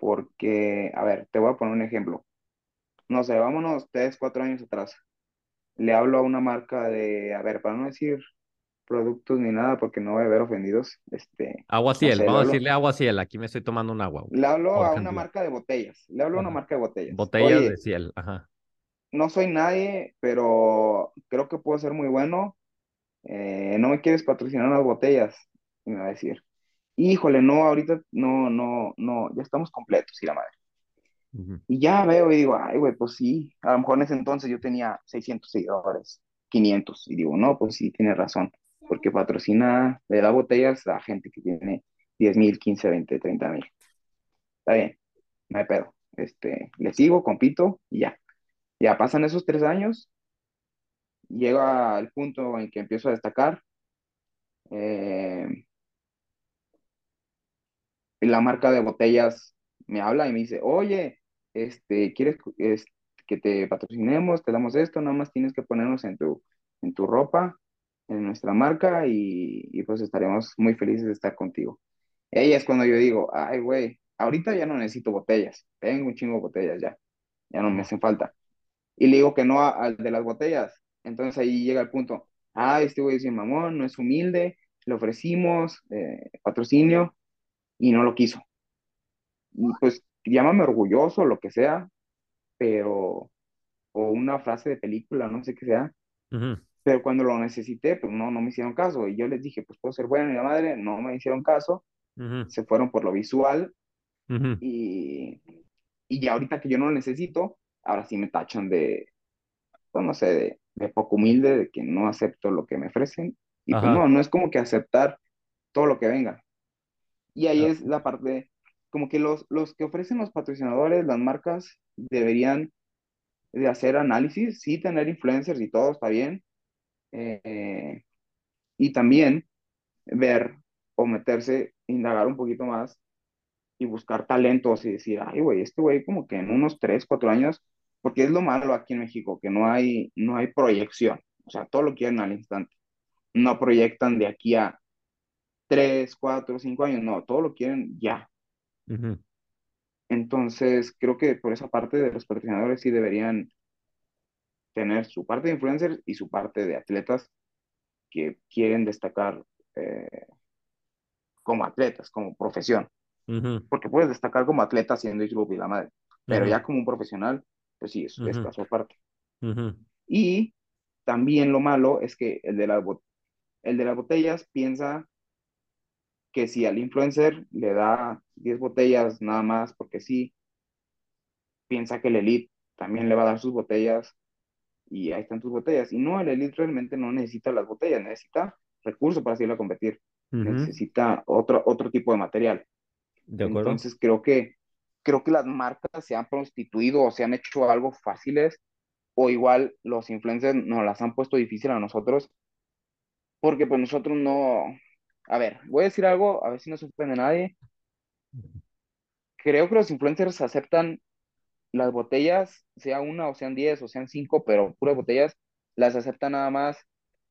Porque, a ver, te voy a poner un ejemplo. No sé, vámonos tres, cuatro años atrás. Le hablo a una marca de, a ver, para no decir productos ni nada, porque no voy a ver ofendidos, este, Agua no Ciel, sé, le vamos a decirle Agua Ciel, aquí me estoy tomando un agua, le hablo a una marca de botellas, le hablo a una marca de botellas. Botellas de Ciel, ajá. no soy nadie, pero creo que puedo ser muy bueno. eh, ¿no me quieres patrocinar unas botellas? Y me va a decir, híjole, no, ahorita no, no, no, ya estamos completos, y la madre. Y ya veo y digo, ay, güey, pues sí, a lo mejor en ese entonces yo tenía 600 seguidores, 500, y digo, no, pues sí, tienes razón, porque patrocina, le da botellas a gente que tiene 10 mil, 15, 20, 30 mil. Está bien, no hay pedo. Este, le sigo, compito y ya. Ya pasan esos tres años, llega el punto en que empiezo a destacar, eh, la marca de botellas me habla y me dice, oye, este, ¿quieres es- que te patrocinemos? Te damos esto, nada más tienes que ponernos en tu, en tu ropa, en nuestra marca y, y pues estaremos muy felices de estar contigo. Ella es cuando yo digo, ay, güey, ahorita ya no necesito botellas, tengo un chingo de botellas ya, ya no me hacen falta. Y le digo que no al de las botellas. Entonces ahí llega el punto, ah, este güey es mamón, no es humilde, le ofrecimos eh, patrocinio y no lo quiso. Y pues llámame orgulloso, lo que sea, pero, o una frase de película, no sé qué sea, pero cuando lo necesité, pues no, no me hicieron caso. Y yo les dije, pues puedo ser bueno y la madre, no me hicieron caso, se fueron por lo visual y, y ya ahorita que yo no lo necesito, ahora sí me tachan de, pues no sé, de, de poco humilde, de que no acepto lo que me ofrecen. Y pues no, no es como que aceptar todo lo que venga. Y ahí Ah, es la parte, como que los, los que ofrecen los patrocinadores, las marcas, deberían de hacer análisis, sí, tener influencers y todo está bien, eh, y también ver o meterse, indagar un poquito más y buscar talentos y decir, ay, güey, este güey como que en unos 3 4 años, porque es lo malo aquí en México, que no hay, no hay proyección, o sea, todo lo quieren al instante, no proyectan de aquí a 3 4 5 años, no, todo lo quieren ya. ujú. Entonces, creo que por esa parte de los patrocinadores sí deberían tener su parte de influencers y su parte de atletas que quieren destacar eh, como atletas, como profesión. Ujú, Porque puedes destacar como atleta siendo y la madre, pero ujú, ya como un profesional, pues sí, es, es ujú, caso aparte. Y también lo malo es que el de, bot- el de las botellas piensa que si al influencer le da 10 botellas nada más, porque sí, piensa que el elite también le va a dar sus botellas y ahí están tus botellas. Y no, el elite realmente no necesita las botellas, necesita recursos para salir a competir, necesita otro, otro tipo de material. ¿De acuerdo? Entonces creo que, creo que las marcas se han prostituido o se han hecho algo fáciles o igual los influencers nos las han puesto difícil a nosotros porque pues nosotros no, a ver, voy a decir algo, a ver si no se ofende nadie. Creo que los influencers aceptan las botellas, sea una o sean diez o sean cinco, pero puras botellas, las aceptan nada más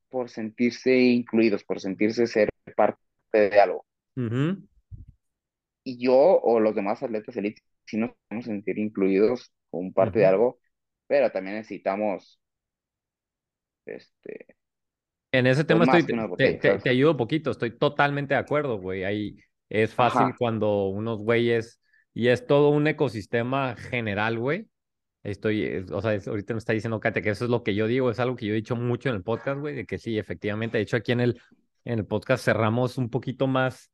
por sentirse incluidos, por sentirse ser parte de algo. Ujú. Y yo o los demás atletas elite sí nos podemos sentir incluidos como parte de Ujú. algo, pero también necesitamos, este, En ese pues tema estoy, te, ayudo poquito, estoy totalmente de acuerdo, güey. Ahí es fácil Ajá, cuando unos güeyes, y es todo un ecosistema general, güey. Estoy, o sea, es- ahorita me está diciendo Kate que eso es lo que yo digo, es algo que yo he dicho mucho en el podcast, güey, de que sí, efectivamente. De hecho, aquí en el, en el podcast cerramos un poquito más,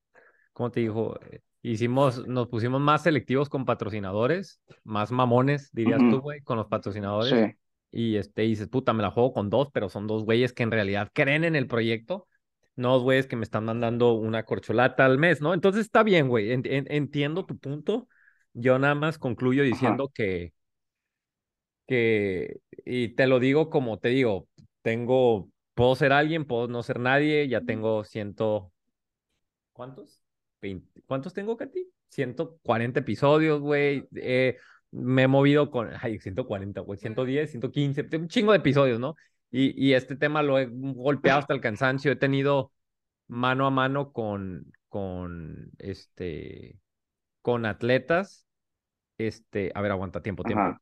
¿cómo te dijo? Eh, Hicimos, nos pusimos más selectivos con patrocinadores, más mamones, dirías tú, güey, con los patrocinadores. sí, Y este, y dices, puta, me la juego con dos, pero son dos güeyes que en realidad creen en el proyecto, no dos güeyes que me están mandando una corcholata al mes, ¿no? Entonces está bien, güey, en- en- entiendo tu punto. Yo nada más concluyo ajá, diciendo que, que, y te lo digo como te digo, tengo, puedo ser alguien, puedo no ser nadie, ya tengo ciento, ¿cuántos? 20, ¿cuántos tengo, Katy? 140 episodios, güey. eh, me he movido con, ay, 140, güey, 110, 115, tengo un chingo de episodios, ¿no? Y, y este tema lo he golpeado hasta el cansancio. He tenido mano a mano con, con, este, con atletas. Este, a ver, aguanta, tiempo, tiempo. ajá,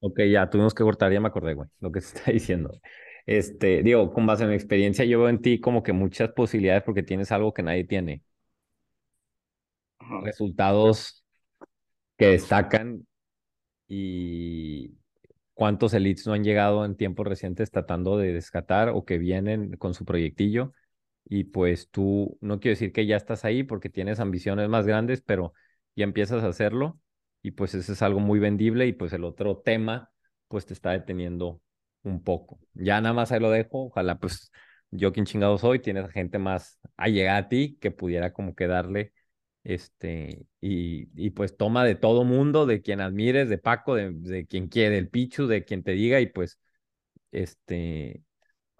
Ok, ya, tuvimos que cortar, ya me acordé, güey, lo que se está diciendo. Este, digo, con base en mi experiencia, yo veo en ti como que muchas posibilidades porque tienes algo que nadie tiene. Resultados que destacan y cuántos elites no han llegado en tiempos recientes tratando de descatar o que vienen con su proyectillo. Y pues tú, no quiero decir que ya estás ahí porque tienes ambiciones más grandes, pero ya empiezas a hacerlo y pues eso es algo muy vendible y pues el otro tema pues te está deteniendo un poco. Ya nada más ahí lo dejo, ojalá pues yo quien chingado soy, tienes gente más allegada a ti que pudiera como que darle este, y, y pues toma de todo mundo, de quien admires, de Paco, de, de quien quiere, del Pichu, de quien te diga, y pues, este,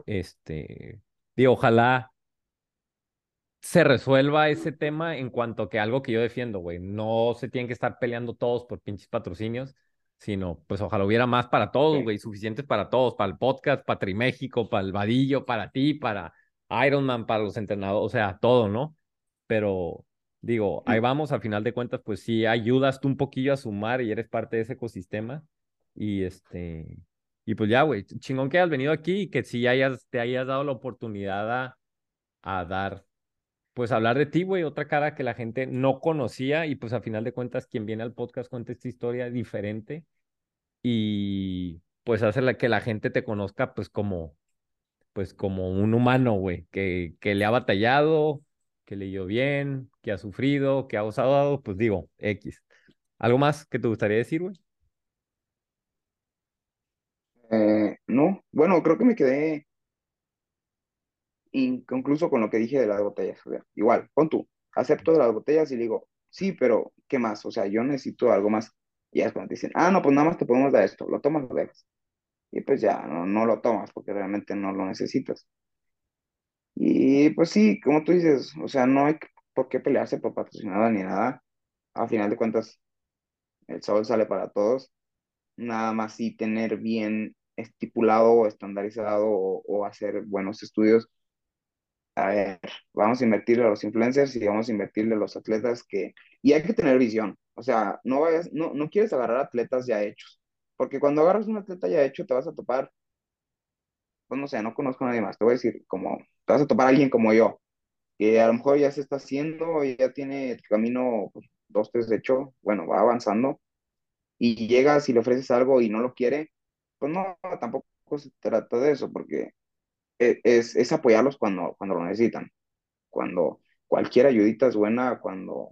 este, digo, ojalá se resuelva ese tema en cuanto que algo que yo defiendo, güey. No se tienen que estar peleando todos por pinches patrocinios, sino pues ojalá hubiera más para todos, sí, güey, suficientes para todos, para el podcast, para Triméxico, para el Vadillo, para ti, para Ironman, para los entrenadores, o sea, todo, ¿no? Pero digo, ahí vamos, al final de cuentas, pues sí, ayudas tú un poquillo a sumar y eres parte de ese ecosistema. Y este, y pues ya, güey, chingón que hayas venido aquí y que sí hayas, te hayas dado la oportunidad a, a dar pues hablar de ti, güey, otra cara que la gente no conocía y pues a final de cuentas quien viene al podcast cuenta esta historia diferente y pues hace la, que la gente te conozca pues como, pues como un humano, güey, que, que le ha batallado, que le dio bien, que ha sufrido, que ha osado, pues digo, X. ¿Algo más que te gustaría decir, güey? Eh, no, bueno, creo que me quedé inconcluso con lo que dije de las botellas. O sea, igual, pon tú, acepto de las botellas y digo, sí, pero ¿qué más? O sea, yo necesito algo más. Y es cuando te dicen, ah, no, pues nada más te podemos dar esto, lo tomas lo dejas. Y pues ya, no, no lo tomas porque realmente no lo necesitas. Y pues sí, como tú dices, o sea, no hay por qué pelearse por patrocinada ni nada. A final de cuentas, el sol sale para todos. Nada más sí tener bien estipulado o estandarizado o, o hacer buenos estudios a ver, vamos a invertirle a los influencers y vamos a invertirle a los atletas que, y hay que tener visión, o sea, no vayas, no, no quieres agarrar atletas ya hechos, porque cuando agarras un atleta ya hecho te vas a topar pues no sé, no conozco a nadie más, te voy a decir, como, te vas a topar a alguien como yo, que a lo mejor ya se está haciendo, ya tiene el camino pues, dos, tres hecho, bueno, va avanzando, y llegas y le ofreces algo y no lo quiere, pues no, tampoco se trata de eso, porque e- es, es apoyarlos cuando, cuando lo necesitan, cuando cualquier ayudita es buena, cuando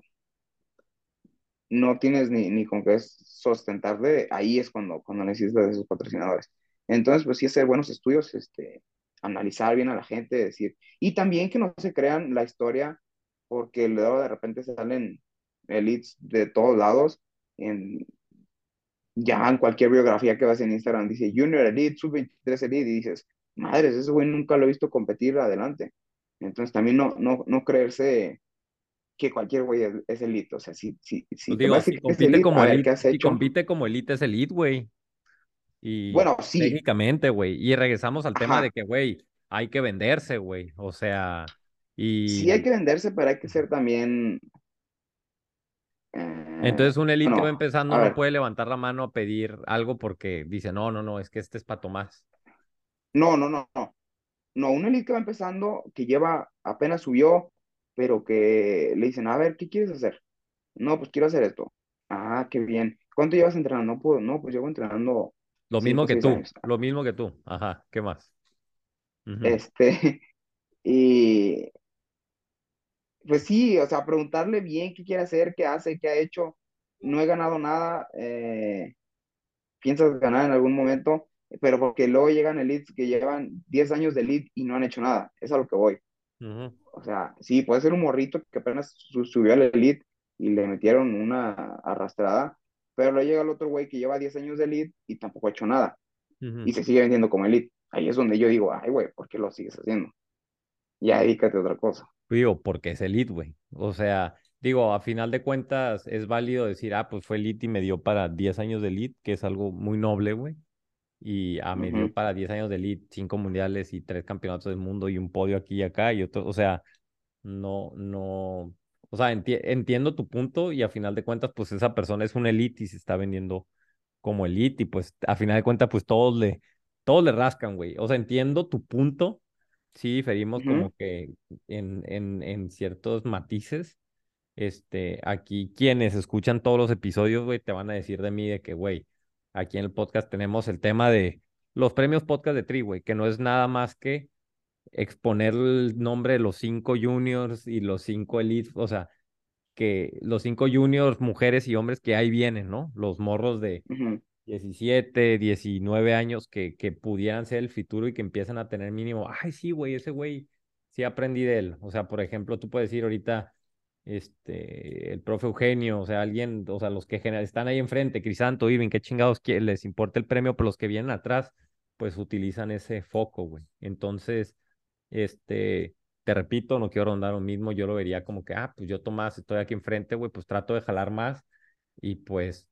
no tienes ni, ni con qué sustentarte, ahí es cuando, cuando necesitas de esos patrocinadores. Entonces, pues sí, hacer buenos estudios, este, analizar bien a la gente, decir, y también que no se crean la historia, porque luego de repente salen elites de todos lados, en, ya en cualquier biografía que vas en Instagram, dice Junior Elite, Sub-23 Elite, y dices, madres, ese güey nunca lo he visto competir adelante. Entonces también no, no, no creerse que cualquier güey es, es elite. O sea, si, si, si Pues te vas si compite elite, como a ver, elite, ¿qué has si compite como elite es elite, güey. Y Bueno, sí, técnicamente, güey. Y regresamos al tema de que, güey, hay que venderse, güey. O sea, Sí hay y que venderse, pero hay que ser también... eh, entonces un elite que va bueno, empezando no ver, puede levantar la mano a pedir algo porque dice, no, no, no, es que este es para Tomás. no, no, no, no. No, un elite que va empezando, que lleva, apenas subió, pero que le dicen, a ver, ¿qué quieres hacer? No, pues quiero hacer esto. Ah, qué bien. ¿Cuánto llevas entrenando? No, puedo, no, pues llevo entrenando Lo mismo o que tú, años. lo mismo que tú. Ajá, ¿qué más? Este, y pues sí, o sea, preguntarle bien qué quiere hacer, qué hace, qué ha hecho. No he ganado nada, eh, piensas ganar en algún momento, pero porque luego llegan elites que llevan 10 años de elite y no han hecho nada. Es a lo que voy. O sea, sí, puede ser un morrito que apenas su- subió al elite y le metieron una arrastrada, pero luego llega el otro güey que lleva 10 años de elite y tampoco ha hecho nada ujú. y se sigue vendiendo como elite. Ahí es donde yo digo, ay, güey, ¿por qué lo sigues haciendo? Ya dedícate a otra cosa. Digo, porque es elite, güey. O sea, digo, a final de cuentas es válido decir, ah, pues fue elite y me dio para 10 años de elite, que es algo muy noble, güey. Y ah, me dio Ujú, para 10 años de elite, 5 mundiales y 3 campeonatos del mundo y un podio aquí y acá y otro, o sea, no, no, o sea, enti- entiendo tu punto y a final de cuentas, pues esa persona es un elite y se está vendiendo como elite y pues a final de cuentas, pues todos le, todos le rascan, güey. O sea, entiendo tu punto, sí diferimos como que en, en, en ciertos matices. Este, aquí quienes escuchan todos los episodios, güey, te van a decir de mí de que, güey, aquí en el podcast tenemos el tema de los premios podcast de Tri, güey, que no es nada más que exponer el nombre de los cinco juniors y los cinco elites, o sea, que los cinco juniors, mujeres y hombres que ahí vienen, ¿no? Los morros de ujú, 17, 19 años que, que pudieran ser el futuro y que empiezan a tener mínimo, ay, sí, güey, ese güey, sí aprendí de él. O sea, por ejemplo, tú puedes decir ahorita, este, el profe Eugenio, o sea, alguien, o sea, los que están ahí enfrente, Crisanto, Irving, qué chingados les importa el premio, pero los que vienen atrás, pues utilizan ese foco, güey. Entonces, este, te repito, no quiero rondar lo mismo, yo lo vería como que, ah, pues yo Tomás, estoy aquí enfrente, güey, pues trato de jalar más y pues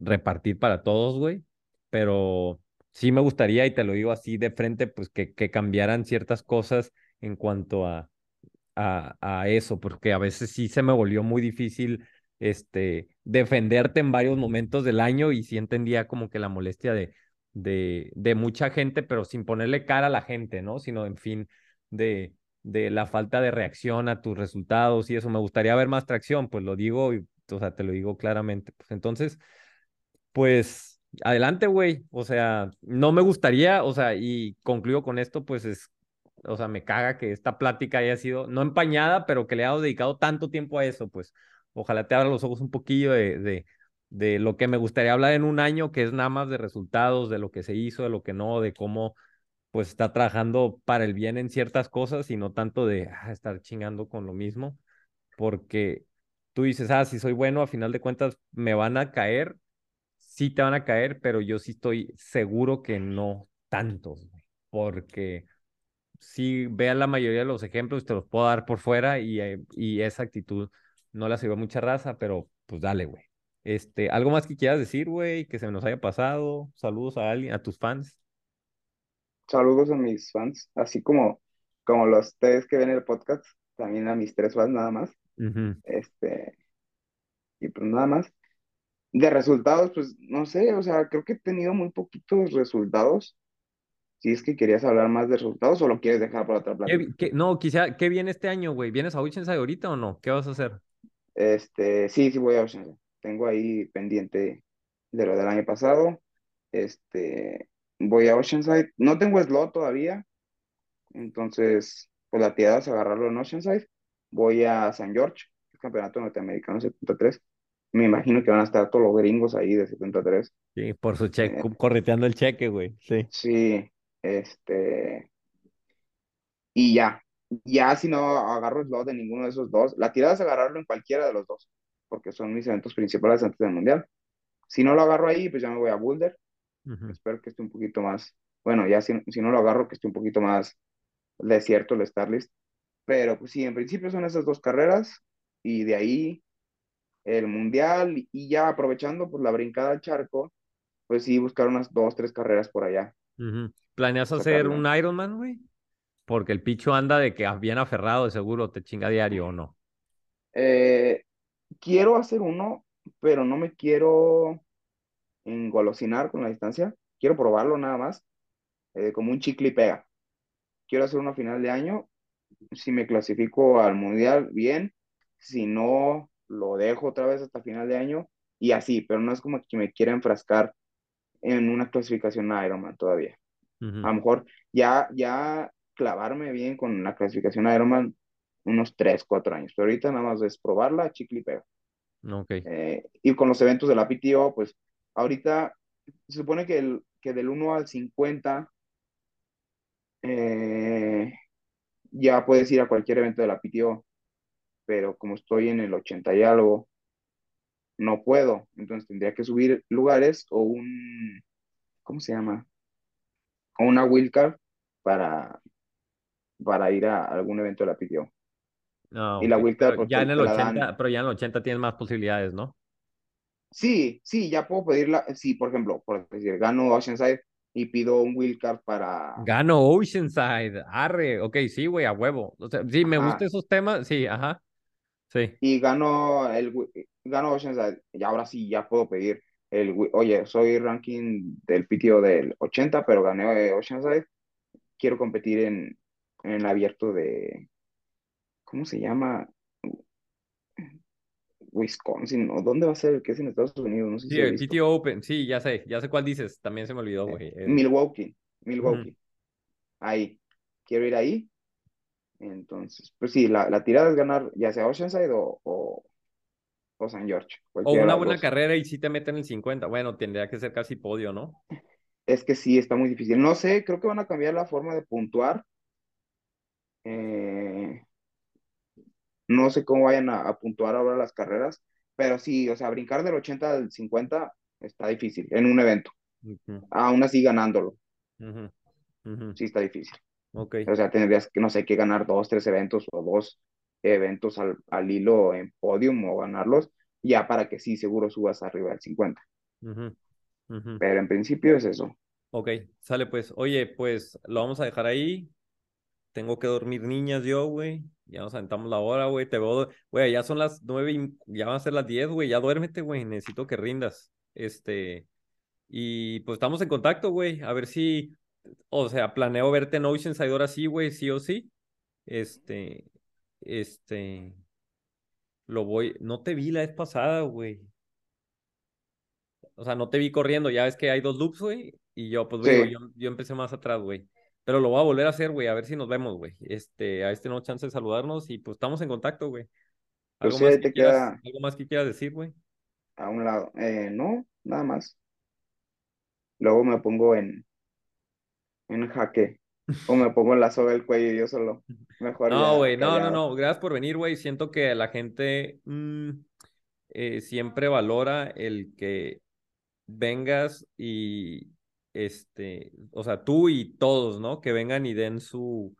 repartir para todos, güey, pero sí me gustaría, y te lo digo así de frente, pues que, que cambiaran ciertas cosas en cuanto a, a, a eso, porque a veces sí se me volvió muy difícil este, defenderte en varios momentos del año y sí entendía como que la molestia de, de, de mucha gente, pero sin ponerle cara a la gente, ¿no? Sino, en fin, de, de la falta de reacción a tus resultados y eso. Me gustaría ver más tracción, pues lo digo, y, o sea, te lo digo claramente. Pues entonces, pues adelante, güey. O sea, no me gustaría, o sea, y concluyo con esto, pues es, o sea, me caga que esta plática haya sido, no empañada, pero que le haya dedicado tanto tiempo a eso, pues ojalá te abra los ojos un poquillo de, de lo que me gustaría hablar en un año, que es nada más de resultados, de lo que se hizo, de lo que no, de cómo pues está trabajando para el bien en ciertas cosas y no tanto de ah, estar chingando con lo mismo, porque tú dices, ah, si soy bueno, a final de cuentas me van a caer sí te van a caer, pero yo sí estoy seguro que no tantos, porque sí vean la mayoría de los ejemplos, te los puedo dar por fuera y, eh, y esa actitud no la sirve a mucha raza, pero pues dale, güey. Este, ¿algo más que quieras decir, güey? Que se nos haya pasado. Saludos a alguien, a tus fans. Saludos a mis fans, así como, como los tres que ven el podcast, también a mis tres fans nada más. Este, y pues nada más. De resultados, pues no sé, o sea, creo que he tenido muy poquitos resultados. si es que querías hablar más de resultados o lo quieres dejar para otra ¿Qué, plática. vi- qué- no, quizá, ¿qué viene este año, güey? ¿Vienes a Oceanside ahorita o no? ¿Qué vas a hacer? Este, sí, sí voy a Oceanside. Tengo ahí pendiente de lo del año pasado. Este, voy a Oceanside. No tengo slot todavía, entonces, pues la tirada es agarrarlo en Oceanside. Voy a San George, el campeonato norteamericano 73. Me imagino que van a estar todos los gringos ahí de 73. Sí, por su cheque, Eh, correteando el cheque, güey. Sí. sí, este, y ya. Ya si no agarro slot de ninguno de esos dos, la tirada es agarrarlo en cualquiera de los dos, porque son mis eventos principales antes del mundial. Si no lo agarro ahí, pues ya me voy a Boulder. Ujú. Espero que esté un poquito más, bueno, ya si, si no lo agarro, que esté un poquito más desierto el Starlist. Pero pues sí, en principio son esas dos carreras y de ahí el mundial y ya aprovechando pues la brincada al charco, pues sí, buscar unas dos, tres carreras por allá. Ujú. ¿Planeas Sacarle. hacer un Ironman, güey? Porque el picho anda de que ah, bien aferrado, de seguro te chinga diario o no. Eh, quiero hacer uno, pero no me quiero engolosinar con la distancia. Quiero probarlo nada más, eh, como un chicle y pega. Quiero hacer una final de año. Si me clasifico al mundial, bien. Si no, lo dejo otra vez hasta final de año y así, pero no es como que me quiera enfrascar en una clasificación a Ironman todavía. A lo mejor ya, ya clavarme bien con la clasificación a Ironman unos 3, 4 años, pero ahorita nada más es probarla, chicle y pega. Ok. Eh, y con los eventos de la PTO, pues ahorita se supone que, el, que del 1 al 50 eh, ya puedes ir a cualquier evento de la PTO, pero como estoy en el 80 y algo, no puedo. Entonces tendría que subir lugares o un, ¿cómo se llama? O una wildcard para, para ir a algún evento de la PTO. Ah, Y la wildcard, Pero ya en el te la dan. 80, pero ya en el 80 tienes más posibilidades, ¿no? Sí, sí, ya puedo pedirla. Sí, por ejemplo, por decir, gano Oceanside y pido un wildcard para. Gano Oceanside, arre, ok, sí, güey, a huevo. O sea, sí, me gustan esos temas, sí, ajá, sí. y gano el gano Oceanside y ahora sí ya puedo pedir el oye soy ranking del PTO del 80 pero gané Oceanside quiero competir en, en el abierto de ¿cómo se llama? Wisconsin o dónde va a ser el que es en Estados Unidos no sé Sí, si el visto PTO Open, sí, ya sé, ya sé cuál dices, también se me olvidó, Eh, güey. eh, Milwaukee Milwaukee ahí quiero ir ahí entonces pues sí la, la tirada es ganar ya sea Oceanside o, o, o San George O una buena dos. carrera y sí te meten el 50. Bueno, tendría que ser casi podio, ¿no? Es que sí, está muy difícil. No sé, creo que van a cambiar la forma de puntuar. Eh, no sé cómo vayan a, a puntuar ahora las carreras, pero sí, o sea, brincar del 80 al 50 está difícil en un evento. Aún así ganándolo, sí está difícil. O sea, tendrías que, no sé, que ganar dos, tres eventos o dos eventos al, al hilo en podium o ganarlos, ya para que sí, seguro subas arriba del 50. ujú, ujú. Pero en principio es eso. Ok, sale pues. Oye, pues lo vamos a dejar ahí. Tengo que dormir niñas yo, güey. Ya nos aventamos la hora, güey. Te veo, güey, ya son las nueve y ya van a ser las diez, güey. Ya duérmete, güey. Necesito que rindas. Este, y pues estamos en contacto, güey. A ver si, o sea, planeo verte en Oceanside ahora sí, güey, sí o sí. Este, este, lo voy, no te vi la vez pasada, güey. O sea, no te vi corriendo, ya ves que hay dos loops, güey. Y yo, pues, Sí. digo, yo, yo empecé más atrás, güey. Pero lo voy a volver a hacer, güey, a ver si nos vemos, güey. Este, a este no chance de saludarnos y pues estamos en contacto, güey. Pues ¿Algo sí, más que te quieras, queda algo más que quieras decir, güey? a un lado. Eh, no, nada más. Luego me pongo en, en jaque. O me pongo la soga del cuello yo solo. Mejor No, güey, no, no, no. Gracias por venir, güey. Siento que la gente mm, eh, siempre valora el que vengas y, este, o sea, tú y todos, ¿no? Que vengan y den su,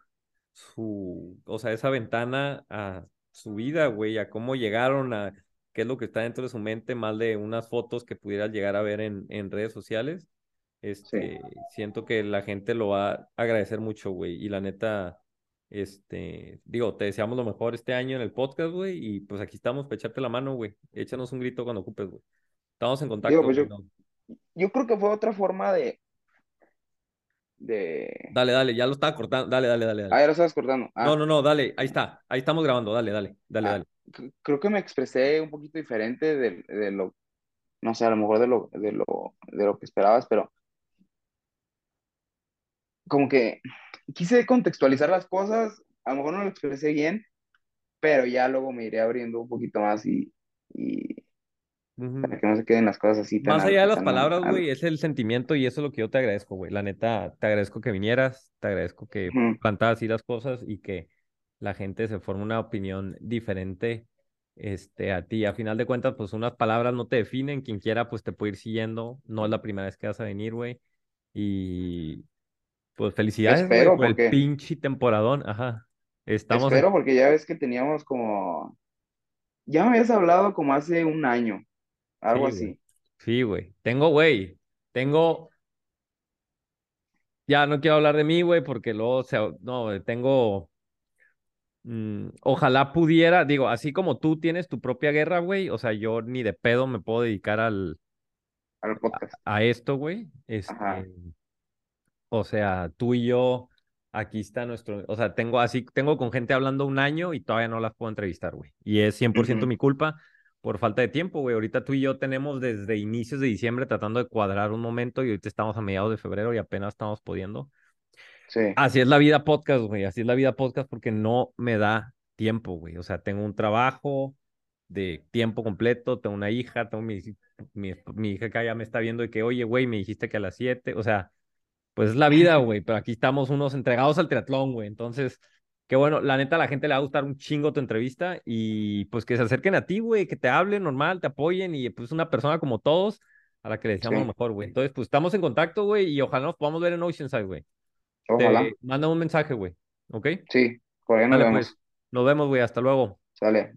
su, o sea, esa ventana a su vida, güey, a cómo llegaron a qué es lo que está dentro de su mente, más de unas fotos que pudieras llegar a ver en, en redes sociales. Este, siento que la gente lo va a agradecer mucho, güey, y la neta, este, digo, te deseamos lo mejor este año en el podcast, güey, y pues aquí estamos para echarte la mano, güey. Échanos un grito cuando ocupes, güey. Estamos en contacto, Digo, pues. Yo creo que fue otra forma de, de... Dale, dale, ya lo estaba cortando. Dale, dale, dale, Ah, dale. ya lo estabas cortando. Ah, No, no, no, dale, ahí está. Ahí estamos grabando. Dale, dale, dale, Ah. dale. creo que me expresé un poquito diferente de, de lo, no sé, a lo mejor de lo, de lo, de lo que esperabas, pero como que quise contextualizar las cosas, a lo mejor no lo expresé bien, pero ya luego me iré abriendo un poquito más y, y Para que no se queden las cosas así tan Más allá de las palabras, al- güey, es el sentimiento y eso es lo que yo te agradezco, güey. La neta, te agradezco que vinieras, te agradezco que plantaras así las cosas y que la gente se forme una opinión diferente este, a ti. A final de cuentas, pues unas palabras no te definen. Quien quiera, pues te puede ir siguiendo. No es la primera vez que vas a venir, güey. Y pues felicidades, por el porque- pinche temporadón. Ajá. Estamos Espero porque ya ves que teníamos como, ya me habías hablado como hace un año, algo Sí, güey. así. Sí, güey. Tengo, güey. Tengo. Ya no quiero hablar de mí, güey, porque luego se... No, güey, tengo. mm, ojalá pudiera, digo, así como tú tienes tu propia guerra, güey, o sea, yo ni de pedo me puedo dedicar al, al podcast. a esto, güey. Ajá. Este, o sea, tú y yo, aquí está nuestro, o sea, tengo así, tengo con gente hablando un año y todavía no las puedo entrevistar, güey. Y es 100% Ujú. mi culpa por falta de tiempo, güey. Ahorita tú y yo tenemos desde inicios de diciembre tratando de cuadrar un momento y ahorita estamos a mediados de febrero y apenas estamos pudiendo. Sí, Así es la vida podcast, güey. Así es la vida podcast porque no me da tiempo, güey. O sea, tengo un trabajo de tiempo completo, tengo una hija, tengo mi, mi, mi hija que ya me está viendo y que, oye, güey, me dijiste que a las 7, o sea, pues es la vida, güey, pero aquí estamos unos entregados al triatlón, güey. Entonces, qué bueno, la neta a la gente le va a gustar un chingo tu entrevista y pues que se acerquen a ti, güey, que te hablen normal, te apoyen y pues una persona como todos a la que le deseamos Sí. lo mejor, güey. Entonces, pues estamos en contacto, güey, y ojalá nos podamos ver en Oceanside, güey. ojalá. Te manda un mensaje, güey. ¿Ok? Sí, por ahí nos Dale, vemos. pues. Nos vemos, güey. Hasta luego. Sale.